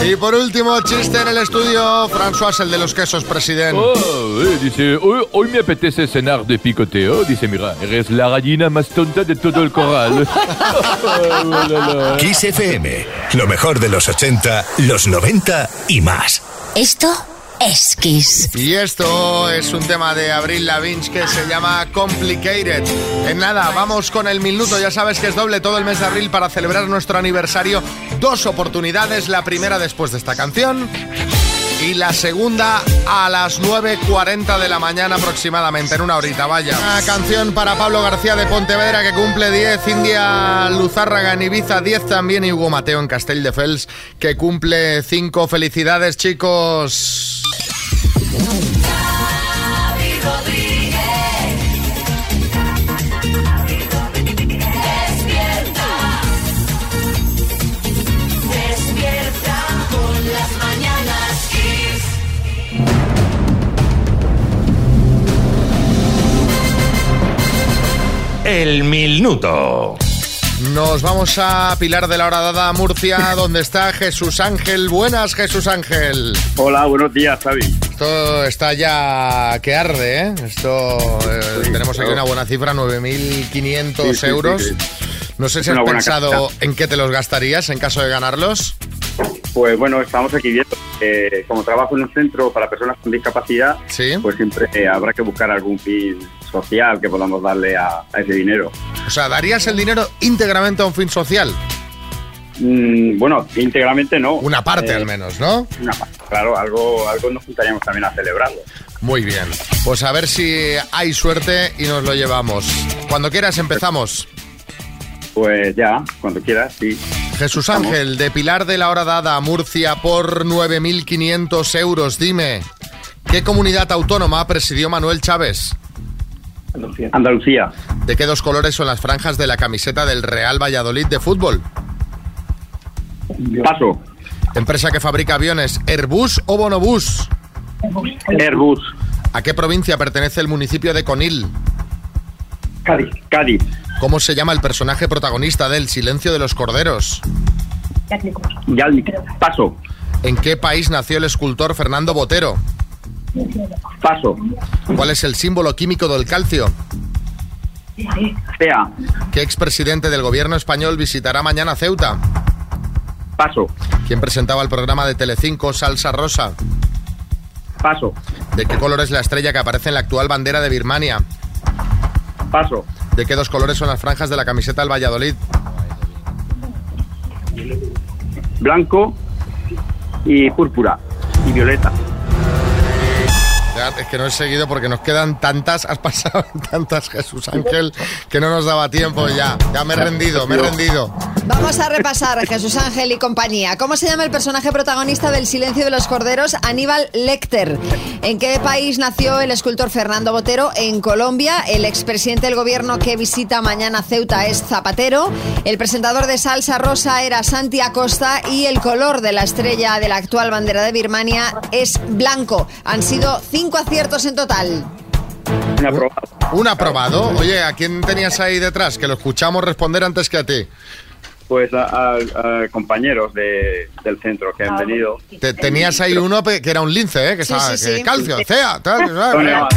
Y por último, chiste en el estudio, François, el de los quesos, presidente. Oh, eh, dice, hoy, hoy me apetece cenar de picoteo. Dice, mira, eres la gallina más tonta de todo el corral. *laughs* *laughs* Kiss FM, lo mejor de los 80, los 90 y más. Esto es Kiss. Y esto es un tema de Abril Lavinch que se llama Complicated. En nada, vamos con el minuto. Ya sabes que es doble todo el mes de abril para celebrar nuestro aniversario. Dos oportunidades, la primera después de esta canción y la segunda a las 9.40 de la mañana aproximadamente, en una horita, vaya. Una canción para Pablo García de Pontevedra que cumple 10, India Luzárraga en Ibiza 10 también y Hugo Mateo en Castelldefels que cumple 5. Felicidades chicos. El minuto. Nos vamos a Pilar de la Hora Dada Murcia, donde está Jesús Ángel. Buenas, Jesús Ángel. Hola, buenos días, Xavi. Esto está ya que arde, ¿eh? Esto eh, tenemos aquí una buena cifra, 9.500 Sí, euros. sí. No sé si has pensado cantidad. en qué te los gastarías en caso de ganarlos. Pues bueno, estamos aquí viendo. que como trabajo en un centro para personas con discapacidad, pues siempre eh, habrá que buscar algún fin social que podamos darle a, a ese dinero. O sea, ¿darías el dinero íntegramente a un fin social? Mm, bueno, íntegramente no. Una parte Eh, al menos, ¿no? Una parte, claro, algo, algo nos juntaríamos también a celebrarlo. Muy bien. Pues a ver si hay suerte y nos lo llevamos. Cuando quieras empezamos. Pues ya, cuando quieras, sí. Jesús Ángel, de Pilar de la Hora Dada, Murcia, por 9.500 euros. Dime, ¿qué comunidad autónoma presidió Manuel Chávez? Andalucía. ¿De qué dos colores son las franjas de la camiseta del Real Valladolid de fútbol? Paso. Empresa que fabrica aviones, Airbus o Bonobús. Airbus. ¿A qué provincia pertenece el municipio de Conil? Cádiz. Cádiz. ¿Cómo se llama el personaje protagonista del Silencio de los Corderos? Yalmic. Paso. ¿En qué país nació el escultor Fernando Botero? Paso. ¿Cuál es el símbolo químico del calcio? Sea. ¿Qué expresidente del gobierno español visitará mañana Ceuta? Paso. ¿Quién presentaba el programa de Telecinco Salsa Rosa? Paso. ¿De qué color es la estrella que aparece en la actual bandera de Birmania? Paso. ¿De qué dos colores son las franjas de la camiseta del Valladolid? Blanco y púrpura. Y violeta. Es que no he seguido porque nos quedan tantas, has pasado *laughs* tantas, Jesús Ángel, que no nos daba tiempo ya. Ya me he rendido, me he rendido. Vamos a repasar Jesús Ángel y compañía. ¿Cómo se llama el personaje protagonista del Silencio de los Corderos? Aníbal Lecter. ¿En qué país nació el escultor Fernando Botero? En Colombia. El expresidente del gobierno que visita mañana Ceuta es Zapatero. El presentador de Salsa Rosa era Santi Acosta y el color de la estrella de la actual bandera de Birmania es blanco. Han sido cinco aciertos en total. Un aprobado. Un aprobado. Oye, ¿a quién tenías ahí detrás? Que lo escuchamos responder antes que a ti. Pues a, a- a compañeros de- del centro que han venido. Te- tenías ahí uno que era un lince, ¿eh? Que Sí, estaba, sí, que sí. calcio, cea, tal, Bueno,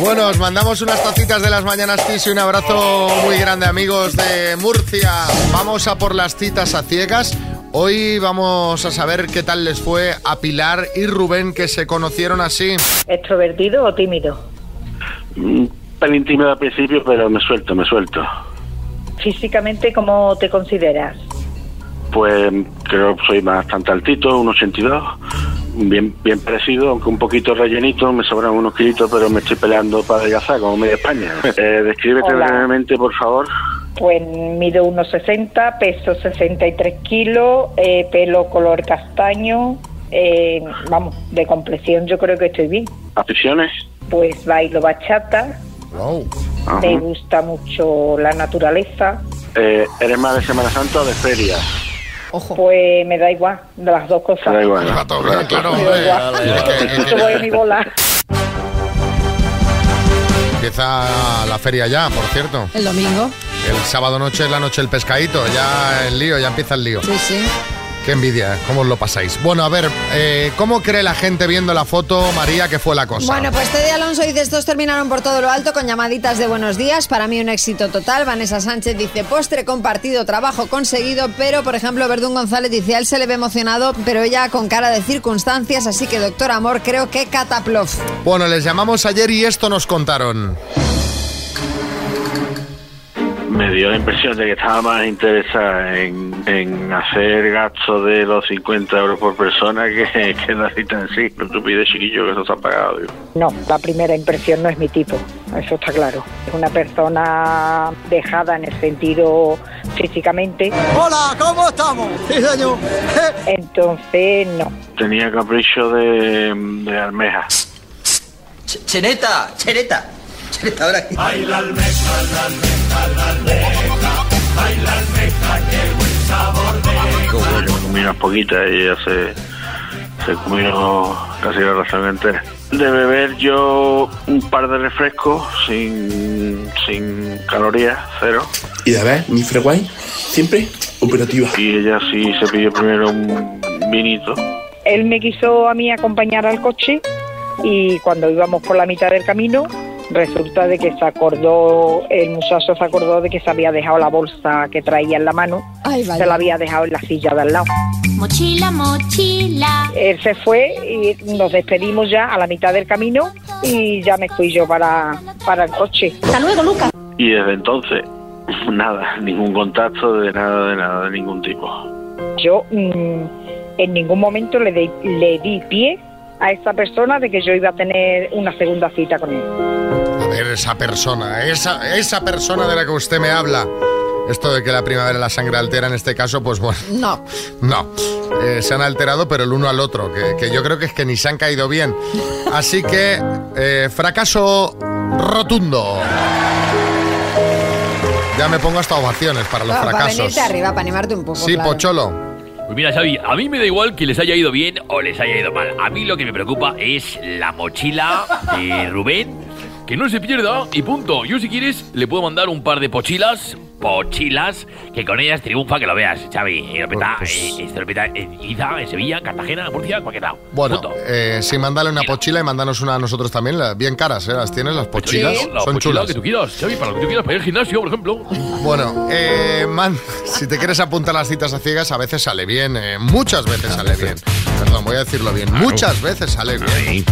Bueno, os mandamos unas tacitas de las mañanas Kiss y un abrazo muy grande, amigos de Murcia. Vamos a por las citas a ciegas. Hoy vamos a saber qué tal les fue a Pilar y Rubén, que se conocieron así. ¿Extrovertido o tímido? Un pelín tímido al principio, pero me suelto, me suelto. Físicamente, ¿cómo te consideras? Pues creo que soy bastante altito, un 82, bien, bien parecido, aunque un poquito rellenito, me sobran unos kilitos, pero me estoy peleando para adelgazar como media España. *laughs* Eh, descríbete Hola. brevemente, por favor. Pues mido 1,60, peso 63 kilos, eh, pelo color castaño, eh, vamos, de complexión yo creo que estoy bien. ¿Aficiones? Pues bailo bachata, me gusta mucho la naturaleza, Eh, ¿Eres más de Semana Santa o de feria? Pues me da igual, de las dos cosas. Da igual, ¿no? Claro, Me da igual. Que- Yo voy a mi bola. Empieza la feria ya, por cierto. El domingo. El sábado noche es la noche del pescadito. Ya el lío, ya empieza el lío. Sí, sí. Qué envidia, ¿cómo os lo pasáis? Bueno, a ver, eh, ¿cómo cree la gente viendo la foto, María, que fue la cosa? Bueno, pues Teddy Alonso dice, estos terminaron por todo lo alto con llamaditas de buenos días. Para mí un éxito total. Vanessa Sánchez dice, postre compartido, trabajo conseguido. Pero, por ejemplo, Verdún González dice, a él se le ve emocionado, pero ella con cara de circunstancias. Así que, doctor Amor, creo que cataplof. Bueno, les llamamos ayer y esto nos contaron. Me dio la impresión de que estaba más interesada en, en hacer gasto de los 50 euros por persona que, que la cita en sí. No tú pides chiquillo que eso se ha pagado. digo. No, la primera impresión no es mi tipo, eso está claro. Es una persona dejada en el sentido físicamente. Hola, ¿cómo estamos? Sí, señor. *laughs* Entonces, no. Tenía capricho de, de almeja. Cheneta, cheneta. Cheneta, ahora aquí. Baila almeja, la almeja, la almeja. Baila almeja, qué buen sabor de Yo comí unas poquitas y ella se, se comió casi la ración entera. De beber yo un par de refrescos sin, sin calorías, cero. Y de ver, mi freguay, siempre operativa. Y ella sí se pidió primero un vinito. Él me quiso a mí acompañar al coche y cuando íbamos por la mitad del camino, resulta de que se acordó, el muchacho se acordó de que se había dejado la bolsa que traía en la mano, Ay, se la había dejado en la silla de al lado. Mochila, mochila. Él se fue y nos despedimos ya a la mitad del camino y ya me fui yo para, para el coche. Hasta luego, Lucas. Y desde entonces, *laughs* nada, ningún contacto de nada, de nada, de ningún tipo. Yo mm, en ningún momento le, di- le di pie a esa persona de que yo iba a tener una segunda cita con él. Ver, esa persona, esa, esa persona de la que usted me habla. Esto de que la primavera la sangre altera en este caso, pues bueno. No. No. Eh, se han alterado, pero el uno al otro, que, que yo creo que es que ni se han caído bien. Así que, eh, fracaso rotundo. Ya me pongo hasta ovaciones para los Bueno, para fracasos. venirte arriba, para animarte un poco. Sí, claro. Pocholo. Pues mira, Xavi, a mí me da igual que les haya ido bien o les haya ido mal. A mí lo que me preocupa es la mochila de Rubén. Que no se pierda y punto. Yo si quieres le puedo mandar un par de pochilas, pochilas, que con ellas triunfa, que lo veas, Xavi. Y lo peta, eh, esto lo peta en Ibiza, en Sevilla, en Cartagena, en Murcia, cualquier lado. Bueno, eh, sí, mándale una pochila y mándanos una a nosotros también. Bien caras, ¿eh? Las tienes, las pochilas. Sí, la Son chulas. que tú quieras, Xavi, para lo que tú quieras, para ir al gimnasio, por ejemplo. Bueno, eh, man, *laughs* si te quieres apuntar a las citas a ciegas, a veces sale bien, eh, muchas veces sale bien. Perdón, voy a decirlo bien, muchas veces sale bien.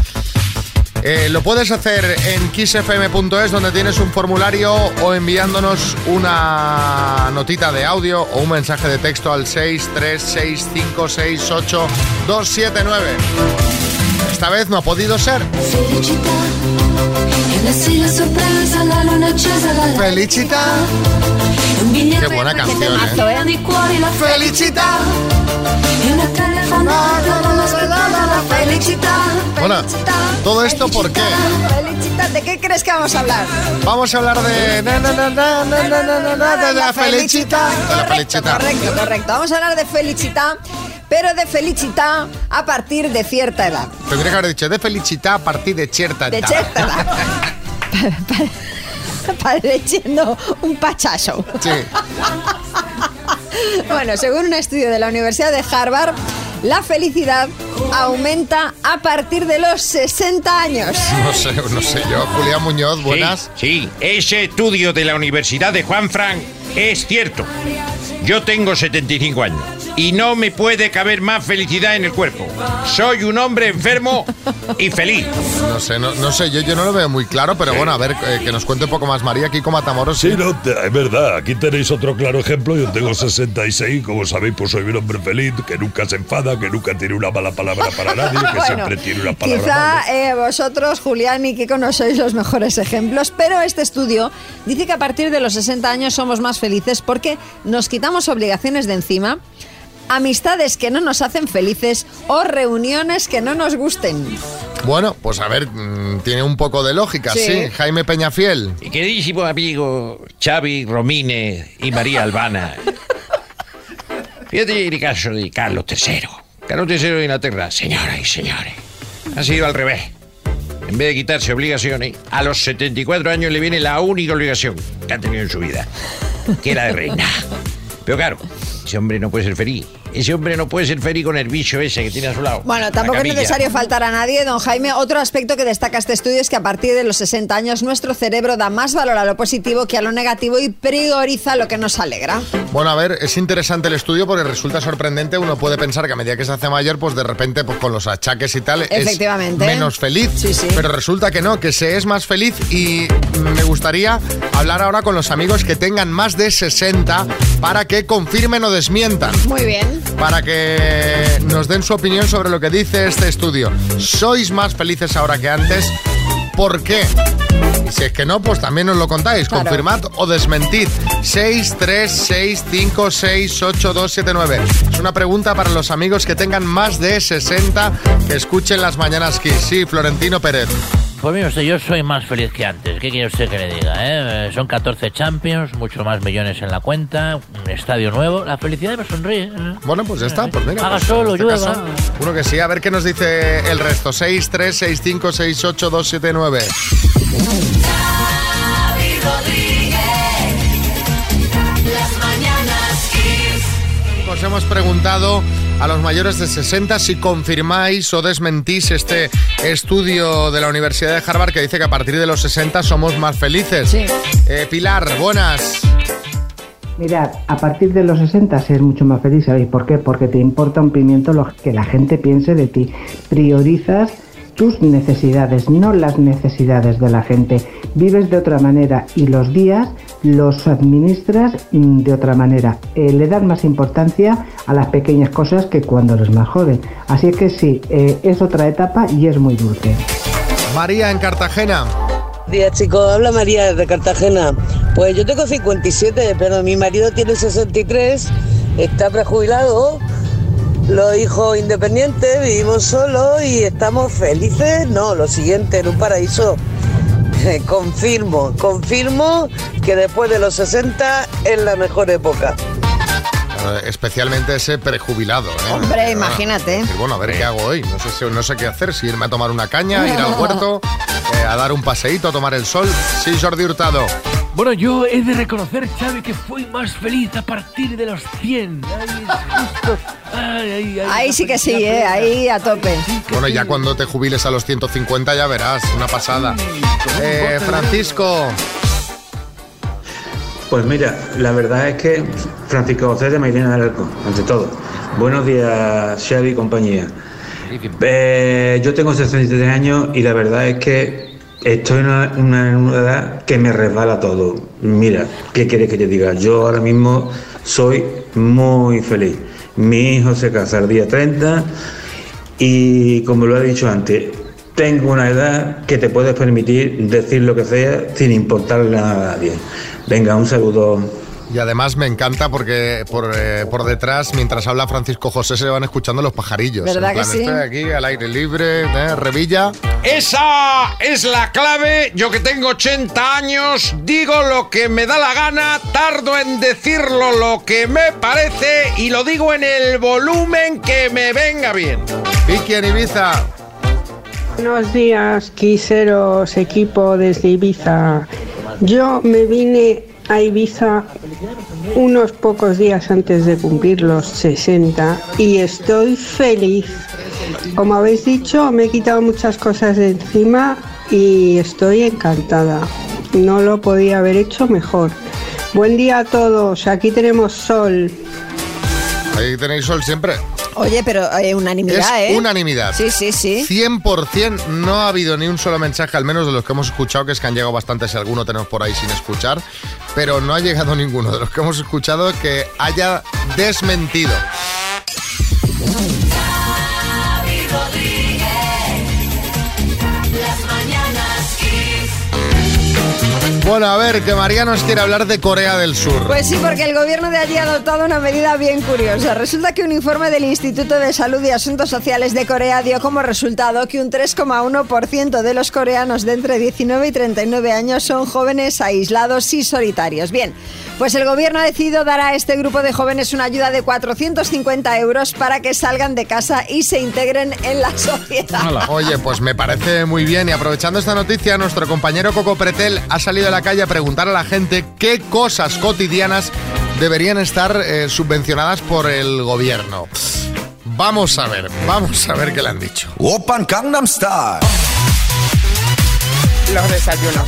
Eh, lo puedes hacer en kissfm.es donde tienes un formulario o enviándonos una notita de audio o un mensaje de texto al 636568279. Esta vez no ha podido ser. Felicità. E Felicità. Qué buena canción, ¿eh? ¿eh? Bueno, ¿todo esto por qué? ¿de qué crees que vamos a hablar? Vamos a hablar de... Na, na, na, de la felicita. Correcto, correcto. Vamos a hablar de felicita pero de felicità a partir de cierta edad. Te Tendría que haber dicho de felicità a partir de cierta edad. De cierta edad. *laughs* *laughs* *laughs* Pareciendo un pachazo. Sí. *laughs* Bueno, según un estudio de la Universidad de Harvard, la felicidad aumenta a partir de los 60 años. No sé, no sé yo. Julián Muñoz, buenas. Sí, sí, ese estudio de la Universidad de Juan Fran es cierto. Yo tengo 75 años y no me puede caber más felicidad en el cuerpo. Soy un hombre enfermo y feliz. No sé, no, no sé, yo, yo no lo veo muy claro, pero bueno, a ver, eh, que nos cuente un poco más María, Kiko Matamoros. Sí, no, te- es verdad. Aquí tenéis otro claro ejemplo. Yo tengo 66, como sabéis, pues soy un hombre feliz, que nunca se enfada, que nunca tiene una mala palabra para nadie, que *laughs* Bueno, siempre tiene una palabra Quizá eh, vosotros, Julián y Kiko, no sois los mejores ejemplos, pero este estudio dice que a partir de los 60 años somos más felices porque nos quitamos obligaciones de encima, amistades que no nos hacen felices o reuniones que no nos gusten. Bueno, pues a ver, mm, tiene un poco de lógica, sí. Sí. Jaime Peñafiel. Mi queridísimo amigo Xavi Romine y María Albana. Fíjate el caso de Carlos III. Carlos III de Inglaterra, señoras y señores, ha sido al revés. En vez de quitarse obligaciones, a los 74 años le viene la única obligación que ha tenido en su vida, que era de reina. Pero claro, ese hombre no puede ser feliz. Ese hombre no puede ser feliz con el bicho ese que tiene a su lado. Bueno, La tampoco es necesario faltar a nadie, don Jaime. Otro aspecto que destaca este estudio es que a partir de los 60 años nuestro cerebro da más valor a lo positivo que a lo negativo y prioriza lo que nos alegra. Bueno, a ver, es interesante el estudio porque resulta sorprendente. Uno puede pensar que a medida que se hace mayor, pues de repente, pues con los achaques y tal, Efectivamente. es menos feliz. Pero resulta que no, que se es más feliz y me gustaría hablar ahora con los amigos que tengan más de 60 para que confirmen o desmientan. Muy bien. Para que nos den su opinión sobre lo que dice este estudio. ¿Sois más felices ahora que antes? ¿Por qué? Y si es que no, pues también nos lo contáis. Claro. Confirmad o desmentid. 6, 3, 6, 5, 6, 8, 2, 7, 9. Es una pregunta para los amigos que tengan más de 60 que escuchen las mañanas Kiss. Sí, Florentino Pérez. Pues mire usted, yo soy más feliz que antes. ¿Qué quiere usted que le diga? eh? Son 14 Champions, mucho más millones en la cuenta, un estadio nuevo. La felicidad me sonríe. ¿eh? Bueno, pues ya está. Pues mira, Haga pues, solo, este llueva. caso, Uno que sí. A ver qué nos dice el resto. 6, 3, 6, 5, 6, 8, 2, 7, 9. Xavi Rodríguez. Las mañanas Kiss. Os hemos preguntado a los mayores de 60 si confirmáis o desmentís este estudio de la Universidad de Harvard que dice que a partir de los 60 somos más felices. Eh, Pilar, buenas. Mirad, a partir de los 60 se es mucho más feliz, ¿sabéis por qué? Porque te importa un pimiento lo que la gente piense de ti. Priorizas tus necesidades, no las necesidades de la gente. Vives de otra manera y los días los administras mm, de otra manera. Eh, le das más importancia a las pequeñas cosas que cuando eres más joven. Así es que sí, eh, es otra etapa y es muy dulce. María en Cartagena. Días chicos, habla María de Cartagena. Pues yo tengo 57, pero mi marido tiene 63, está prejubilado, los hijos independientes, vivimos solos y estamos felices. No, lo siguiente, en un paraíso. *laughs* confirmo, confirmo que después de los 60 es la mejor época. Eh, especialmente ese prejubilado. ¿eh? Hombre, Eh, imagínate. decir, bueno, a ver qué hago hoy. No sé, si- no sé qué hacer, si irme a tomar una caña, ir al *laughs* huerto, eh, a dar un paseíto, a tomar el sol. Sí, Jordi Hurtado. Bueno, yo he de reconocer, Xavi, que fui más feliz a partir de los 100. Ay, justo. Ay, ay, ay, Ahí sí que sí, ¿eh? ahí a tope. Bueno, ya cuando te jubiles a los 150 ya verás, una pasada. Eh, Francisco. Pues mira, la verdad es que Francisco José de Mairena del Arco, ante todo. Buenos días, Xavi y compañía. Eh, yo tengo 63 años y la verdad es que estoy en una, una edad que me resbala todo. Mira, ¿qué quieres que te diga? Yo ahora mismo soy muy feliz. Mi hijo se casa el día 30 y como lo he dicho antes, tengo una edad que te puedes permitir decir lo que sea sin importarle nada a nadie. Venga, un saludo. Y además me encanta porque por, eh, por detrás, mientras habla Francisco José, se van escuchando los pajarillos. ¿Verdad En plan, que sí? Estoy aquí al aire libre, ¿eh? Revilla. Esa es la clave. Yo que tengo 80 años, digo lo que me da la gana, tardo en decirlo lo que me parece y lo digo en el volumen que me venga bien. Vicky en Ibiza. Buenos días, quiseros, equipo desde Ibiza. Yo me vine a Ibiza unos pocos días antes de cumplir los 60 y estoy feliz. Como habéis dicho, me he quitado muchas cosas de encima y estoy encantada. No lo podía haber hecho mejor. Buen día a todos, aquí tenemos sol. Ahí tenéis sol siempre. Oye, pero eh, unanimidad, es ¿eh? unanimidad. Sí, sí, sí. 100% no ha habido ni un solo mensaje, al menos de los que hemos escuchado, que es que han llegado bastantes, si alguno tenemos por ahí sin escuchar, pero no ha llegado *laughs* ninguno de los que hemos escuchado que haya desmentido. Bueno, a ver, que María nos quiere hablar de Corea del Sur. Pues sí, porque el gobierno de allí ha adoptado una medida bien curiosa. Resulta que un informe del Instituto de Salud y Asuntos Sociales de Corea dio como resultado que un 3,1% de los coreanos de entre 19 y 39 años son jóvenes aislados y solitarios. Bien, pues el gobierno ha decidido dar a este grupo de jóvenes una ayuda de 450 euros para que salgan de casa y se integren en la sociedad. Oye, pues me parece muy bien y aprovechando esta noticia, nuestro compañero Coco Pretel ha salido a la calle a preguntar a la gente qué cosas cotidianas deberían estar eh, subvencionadas por el gobierno. Vamos a ver, vamos a ver qué le han dicho. Open Gangnam Style. Los desayunos.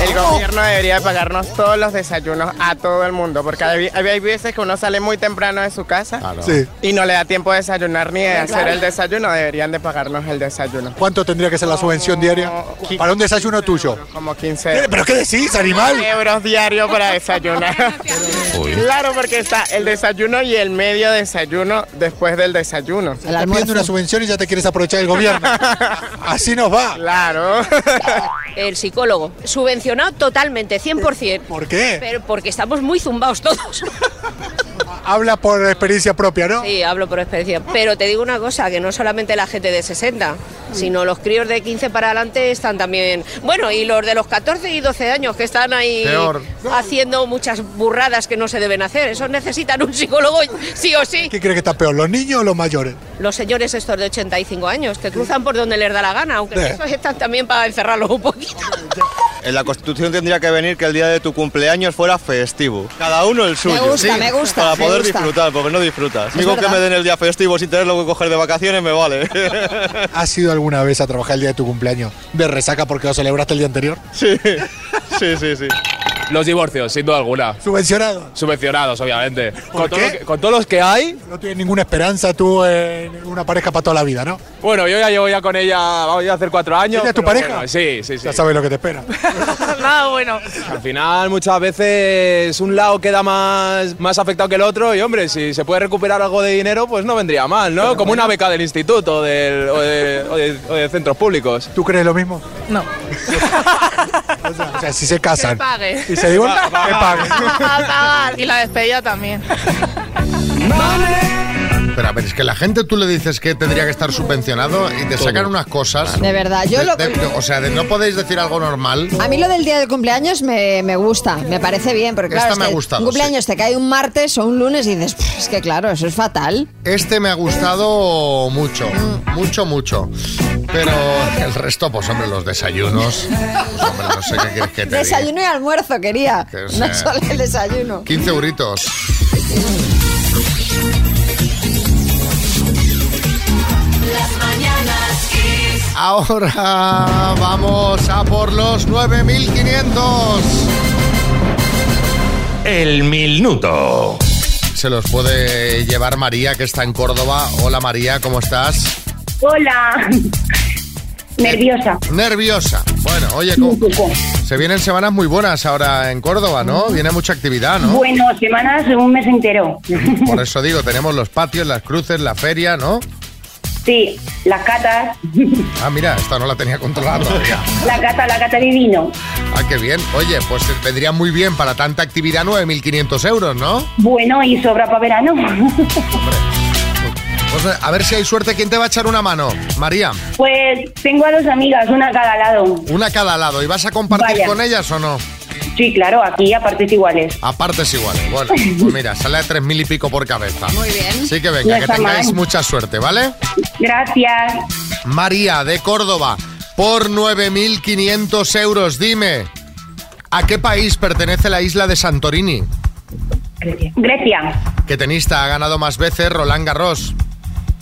El gobierno debería pagarnos todos los desayunos a todo el mundo, porque hay, hay veces que uno sale muy temprano de su casa Sí. y no le da tiempo de desayunar ni de hacer el desayuno, deberían de pagarnos el desayuno. ¿Cuánto tendría que ser la subvención diaria? Para un desayuno tuyo. Como 15 euros. ¿Pero qué decís, animal? euros diarios para desayunar. *laughs* claro, porque está el desayuno y el medio desayuno después del desayuno. Estás pidiendo una subvención y ya te quieres aprovechar del gobierno. *laughs* Así nos va. Claro. *laughs* El psicólogo. Subvencionado totalmente, 100%. ¿Por qué? Pero porque estamos muy zumbados todos. *laughs* Habla por experiencia propia, ¿no? Sí, hablo por experiencia. Pero te digo una cosa, que no solamente la gente de 60, sino los críos de 15 para adelante están también... Bueno, y los de los 14 y 12 años que están ahí Peor. haciendo muchas burradas que no se deben hacer. Esos necesitan un psicólogo sí o sí. ¿Qué cree que está peor, los niños o los mayores? Los señores estos de 85 años, que cruzan por donde les da la gana, aunque Eh. esos están también para encerrarlos un poquito. *laughs* En la Constitución tendría que venir que el día de tu cumpleaños fuera festivo. Cada uno el suyo. gusta, me gusta, Para me poder gusta. disfrutar, porque no disfrutas. Es Digo que me den el día festivo sin tenerlo que coger de vacaciones, me vale. *laughs* ¿Has ido alguna vez a trabajar el día de tu cumpleaños de resaca porque lo celebraste el día anterior? Sí, sí, sí, sí. Los divorcios, sin duda alguna. ¿Subvencionados? Subvencionados, obviamente. Con, todo qué? que- con todos los que hay. No tienes ninguna esperanza tú en una pareja para toda la vida, ¿no? Bueno, yo ya llevo ya con ella, vamos a hacer cuatro años. ¿Tienes tu pareja? bueno, sí, sí, sí. Ya sabes lo que te espera. *laughs* Nada bueno. Al final, muchas veces un lado queda más, más afectado que el otro y, hombre, si se puede recuperar algo de dinero, pues no vendría mal, ¿no? Como una beca del instituto del- o, de, o de- o de centros públicos. ¿Tú crees lo mismo? No. *laughs* O sea, si se casan pague. y se divorcian, que *laughs* pagar. Y la despedida también. Pero a ver, es que la gente tú le dices que tendría que estar subvencionado y te sacan unas cosas. De verdad, yo De- lo- de- de- o sea, de no podéis decir algo normal. A mí lo del día del cumpleaños me, me gusta, me parece bien, porque claro, Esta es me ha que gustado, un cumpleaños te cae un martes o un lunes y dices, "Pff, es que claro, eso es fatal. Este me ha gustado mucho, mucho, mucho. Pero el resto, pues hombre, los desayunos. Pues hombre, no sé qué quieres que te diga. Desayuno y almuerzo quería, Que no solo el desayuno. 15 euritos. Las mañanas Kiss. Ahora vamos a por los 9500. El minuto. Se los puede llevar María, que está en Córdoba. Hola María, ¿cómo estás? Hola. Nerviosa. Nerviosa. Bueno, oye, ¿cómo- se vienen semanas muy buenas ahora en Córdoba, ¿no? Viene mucha actividad, ¿no? Bueno, semanas, un mes entero. Por eso digo, tenemos los patios, las cruces, la feria, ¿no? Sí, las catas. Ah, mira, esta no la tenía controlada todavía. La cata, la cata de vino. Ah, qué bien. Oye, pues vendría muy bien para tanta actividad 9.500 euros, ¿no? Bueno, y sobra para verano. Pues a ver si hay suerte. ¿Quién te va a echar una mano? María, Pues tengo a dos amigas, una a cada lado. una a cada lado. ¿Y vas a compartir Vaya. con ellas o no? Sí, claro, aquí a partes iguales. A partes iguales. Bueno, *laughs* pues mira, sale a tres mil y pico por cabeza. Muy bien. Así que No venga, que tengáis mal. mucha suerte, ¿vale? Gracias. María, de Córdoba, por 9.500 euros, dime, ¿a qué país pertenece la isla de Santorini? Grecia. ¿Qué tenista ha ganado más veces Roland Garros?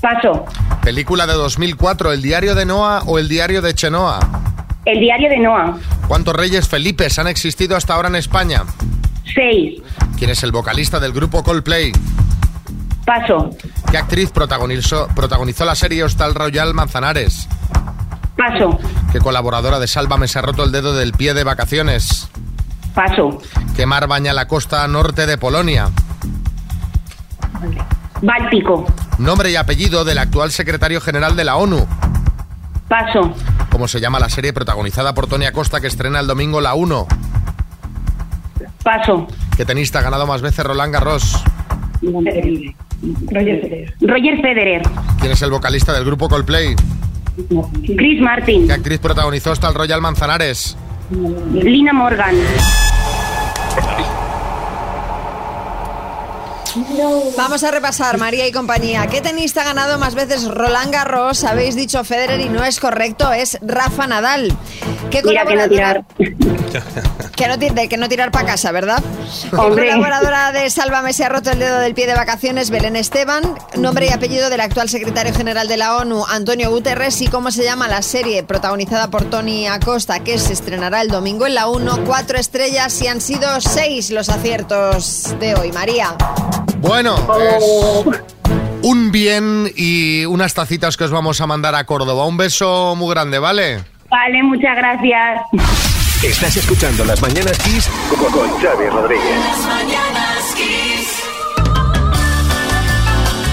Paso. Película de 2004, ¿El diario de Noah o El diario de Chenoa? El diario de Noah. ¿Cuántos reyes Felipes han existido hasta ahora en España? Seis. ¿Quién es el vocalista del grupo Coldplay? Paso. ¿Qué actriz protagonizó, protagonizó la serie Hostal Royal Manzanares? Paso. ¿Qué colaboradora de Sálvame se ha roto el dedo del pie de vacaciones? Paso. ¿Qué mar baña la costa norte de Polonia? Báltico. Nombre y apellido del actual secretario general de la ONU. Paso. ¿Cómo se llama la serie protagonizada por Tony Acosta que estrena el domingo la 1? Paso. ¿Qué tenista ha ganado más veces Roland Garros? Roger Federer. Roger Federer. ¿Quién es el vocalista del grupo Coldplay? Chris Martin. ¿Qué actriz protagonizó hasta el Royal Manzanares? Lina Morgan. Vamos a repasar, María y compañía. ¿Qué tenista ha ganado más veces Roland Garros? Habéis dicho Federer y no es correcto, es Rafa Nadal. ¿Qué Mira que no colaboradora- tirar. *laughs* Que no, de que no tirar para casa, ¿verdad? ¿Qué Hombre. colaboradora de Sálvame se ha roto el dedo del pie de vacaciones? Belén Esteban. Nombre y apellido del actual secretario general de la ONU, Antonio Guterres. ¿Y cómo se llama la serie protagonizada por Tony Acosta, que se estrenará el domingo en la 1? Cuatro estrellas y han sido seis los aciertos de hoy. María. Bueno, es un bien y unas tacitas que os vamos a mandar a Córdoba. Un beso muy grande, ¿vale? Vale, muchas gracias. Estás escuchando Las Mañanas Kiss con, con Xavi Rodríguez.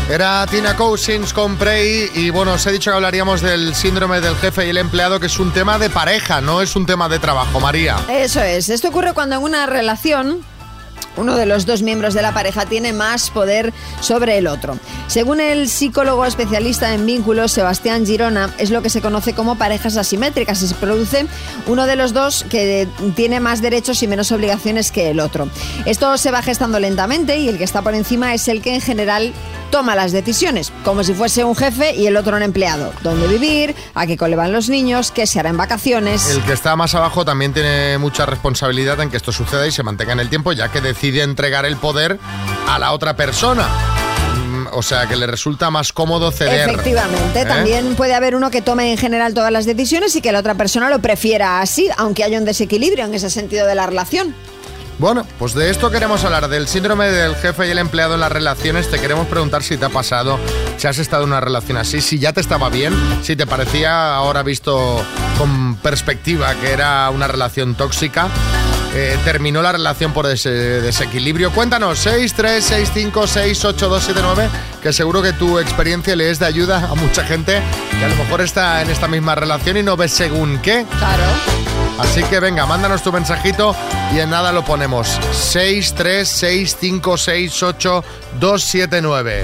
Era Tina Cousins con Prey y bueno, os he dicho que hablaríamos del síndrome del jefe y el empleado, que es un tema de pareja, no es un tema de trabajo, María. Eso es. Esto ocurre cuando en una relación uno de los dos miembros de la pareja tiene más poder sobre el otro. Según el psicólogo especialista en vínculos, Sebastián Girona, es lo que se conoce como parejas asimétricas y se produce uno de los dos que tiene más derechos y menos obligaciones que el otro. Esto se va gestando lentamente y el que está por encima es el que en general toma las decisiones, como si fuese un jefe y el otro un empleado. ¿Dónde vivir? ¿A qué cole van los niños? ¿Qué se hará en vacaciones? El que está más abajo también tiene mucha responsabilidad en que esto suceda y se mantenga en el tiempo, ya que decide entregar el poder a la otra persona. Mm, O sea, que le resulta más cómodo ceder. Efectivamente, ¿eh? también puede haber uno que tome en general todas las decisiones y que la otra persona lo prefiera así, aunque haya un desequilibrio en ese sentido de la relación. Bueno, pues de esto queremos hablar, del síndrome del jefe y el empleado en las relaciones. Te queremos preguntar si te ha pasado, si has estado en una relación así, si ya te estaba bien, si te parecía ahora visto con perspectiva que era una relación tóxica. Eh, terminó la relación por ese desequilibrio. Cuéntanos, 636568279, que seguro que tu experiencia le es de ayuda a mucha gente que a lo mejor está en esta misma relación y no ves según qué. Claro. Así que venga, mándanos tu mensajito y en nada lo ponemos. 636568279.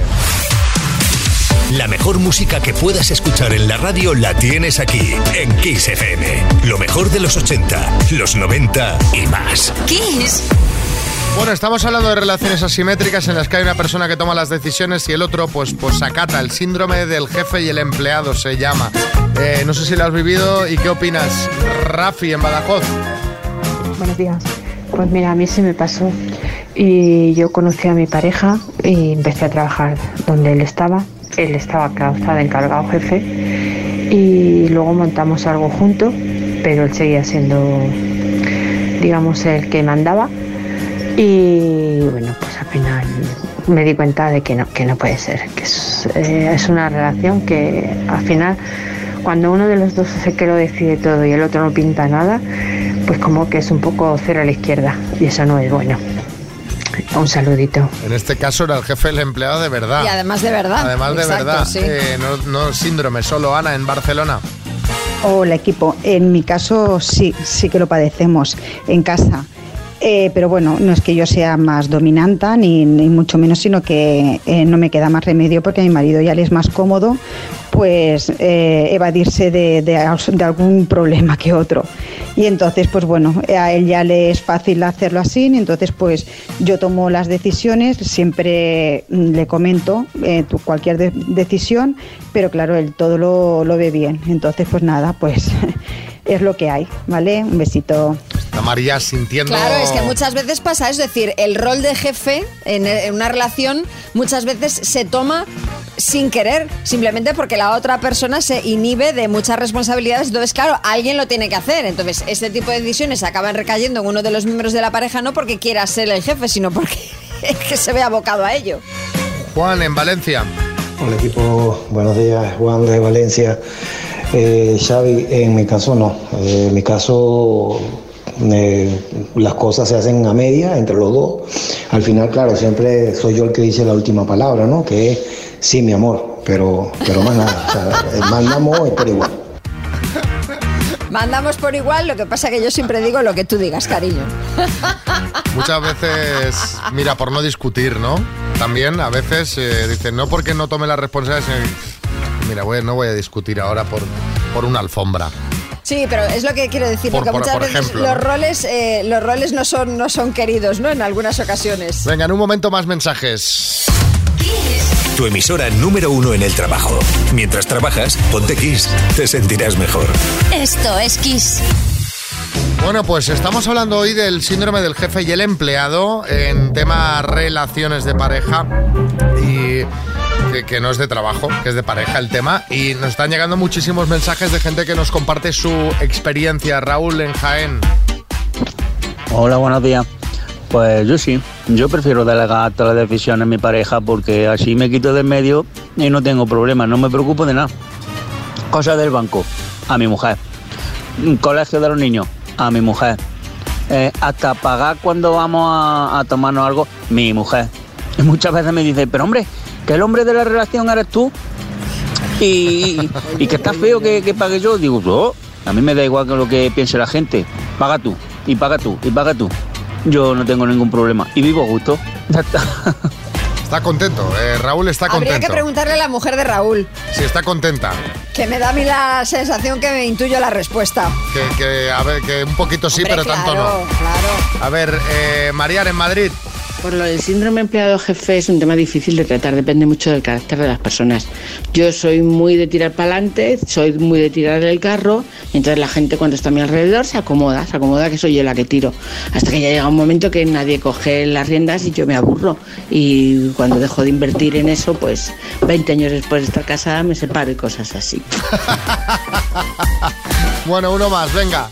La mejor música que puedas escuchar en la radio la tienes aquí, en Kiss FM. Lo mejor de los 80, los 90 y más. Kiss. Bueno, estamos hablando de relaciones asimétricas en las que hay una persona que toma las decisiones y el otro pues, pues acata. El síndrome del jefe y el empleado se llama. Eh, no sé si lo has vivido y qué opinas. Rafi en Badajoz. Buenos días. Pues mira, a mí se me pasó y yo conocí a mi pareja y empecé a trabajar donde él estaba. Él estaba encargado jefe y luego montamos algo juntos, pero él seguía siendo, digamos, el que mandaba. Y bueno, pues al final me di cuenta de que no, que no puede ser, que es, eh, una relación que al final cuando uno de los dos es que lo decide todo y el otro no pinta nada, pues como que es un poco cero a la izquierda y eso no es bueno. Un saludito. En este caso era el jefe del empleado de verdad. Y además de verdad. Además de Exacto, verdad. sí. Eh, no, no síndrome, solo Ana en Barcelona. Hola equipo, en mi caso sí, sí que lo padecemos en casa. Eh, pero bueno, no es que yo sea más dominanta ni, ni mucho menos, sino que eh, no me queda más remedio porque a mi marido ya le es más cómodo pues eh, evadirse de, de- de algún problema que otro. Y entonces, pues bueno, a él ya le es fácil hacerlo así, y entonces pues yo tomo las decisiones, siempre mm, le comento eh, cualquier de- decisión, pero claro, él todo lo, lo ve bien. Entonces, pues nada, pues *laughs* es lo que hay, ¿vale? Un besito. María sintiendo. Claro, es que muchas veces pasa, es decir, el rol de jefe en, en una relación muchas veces se toma sin querer, simplemente porque la otra persona se inhibe de muchas responsabilidades, entonces claro, alguien lo tiene que hacer, entonces este tipo de decisiones acaban recayendo en uno de los miembros de la pareja no porque quiera ser el jefe, sino porque *laughs* es que se ve abocado a ello. Juan en Valencia. Hola equipo, buenos días, Juan de Valencia. Eh, Xavi, en mi caso no. Eh, en mi caso eh, las cosas se hacen a media entre los dos. Al final, claro, siempre soy yo el que dice la última palabra, ¿no? Que es sí, mi amor, pero, pero más nada. O sea, mandamos, pero igual. Mandamos por igual, lo que pasa que yo siempre digo lo que tú digas, cariño. Muchas veces, mira, por no discutir, ¿no? También a veces eh, dicen, no porque no tome la responsabilidad, sino, mira, voy- no voy a discutir ahora por, por una alfombra. Sí, pero es lo que quiero decir, Por- porque por- muchas por veces ejemplo, los ¿no? roles, eh, los roles no son, no son queridos, ¿no? En algunas ocasiones. Venga, en un momento más mensajes. Tu emisora número uno en el trabajo. Mientras trabajas, ponte Kiss. Te sentirás mejor. Esto es Kiss. Bueno, pues estamos hablando hoy del síndrome del jefe y el empleado en tema relaciones de pareja y que, que no es de trabajo, que es de pareja el tema. Y nos están llegando muchísimos mensajes de gente que nos comparte su experiencia. Raúl en Jaén. Hola, buenos días. Pues yo sí, yo prefiero delegar todas las decisiones a mi pareja porque así me quito del medio y no tengo problemas, no me preocupo de nada. Cosas del banco, a mi mujer. Colegio de los niños, a mi mujer. Eh, hasta pagar cuando vamos a, tomarnos algo, mi mujer. Y muchas veces me dice, pero hombre, que el hombre de la relación eres tú y, que está feo que, que pague yo. Digo, yo, a mí me da igual que lo que piense la gente. Paga tú, y paga tú, y paga tú. Yo no tengo ningún problema y vivo a gusto. Ya está. Está contento, eh, Raúl está Habría que contento. preguntarle a la mujer de Raúl, Sí, está contenta. que me da a mí la sensación que me intuyo la respuesta. Que, que, a ver, que un poquito sí, Hombre, pero tanto claro, no. Claro. A ver, eh, Mariar en Madrid. Lo del síndrome empleado jefe es un tema difícil de tratar, depende mucho del carácter de las personas. Yo soy muy de tirar para adelante, soy muy de tirar el carro, entonces la gente cuando está a mi alrededor se acomoda, se acomoda que soy yo la que tiro. Hasta que ya llega un momento que nadie coge las riendas y yo me aburro. Y cuando dejo de invertir en eso, pues 20 años después de estar casada me separo y cosas así. *laughs* Bueno, uno más, venga.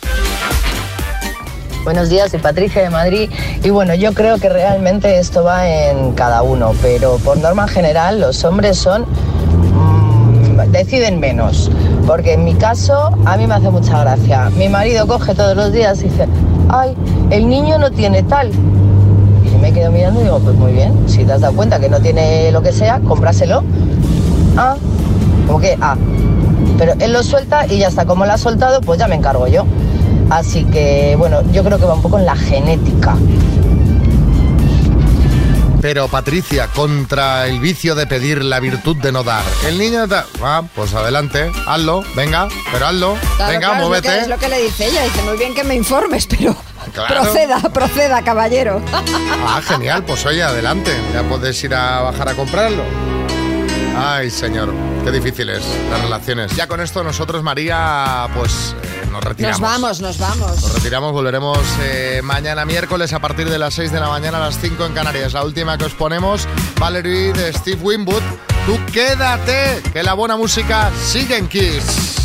Buenos días, soy Patricia de Madrid y bueno, yo creo que realmente esto va en cada uno, pero por norma general los hombres son mm, deciden menos, porque en mi caso a mí me hace mucha gracia. Mi marido coge todos los días y dice, ay, el niño no tiene tal. Y me quedo mirando y digo, pues muy bien, si te has dado cuenta que no tiene lo que sea, cómpraselo. Ah, como que, ah, pero él lo suelta y ya está, como lo ha soltado, pues ya me encargo yo. Así que, bueno, yo creo que va un poco en la genética. Pero Patricia, contra el vicio de pedir la virtud de no dar. El niño está... Ah, pues adelante, hazlo, venga, pero hazlo. Claro, venga, claro, muévete. Es lo, que, es lo que le dice ella. Dice, muy bien que me informes, pero Claro. proceda, proceda, caballero. Ah, genial, pues oye, adelante. Ya puedes ir a bajar a comprarlo. Ay, señor, qué difíciles las relaciones. Ya con esto nosotros, María, pues eh, nos retiramos. Nos vamos, nos vamos. Nos retiramos, volveremos eh, mañana miércoles a partir de las 6 de la mañana a las 5 en Canarias. La última que os ponemos, Valerie de Steve Winwood. Tú quédate, que la buena música sigue en Kiss.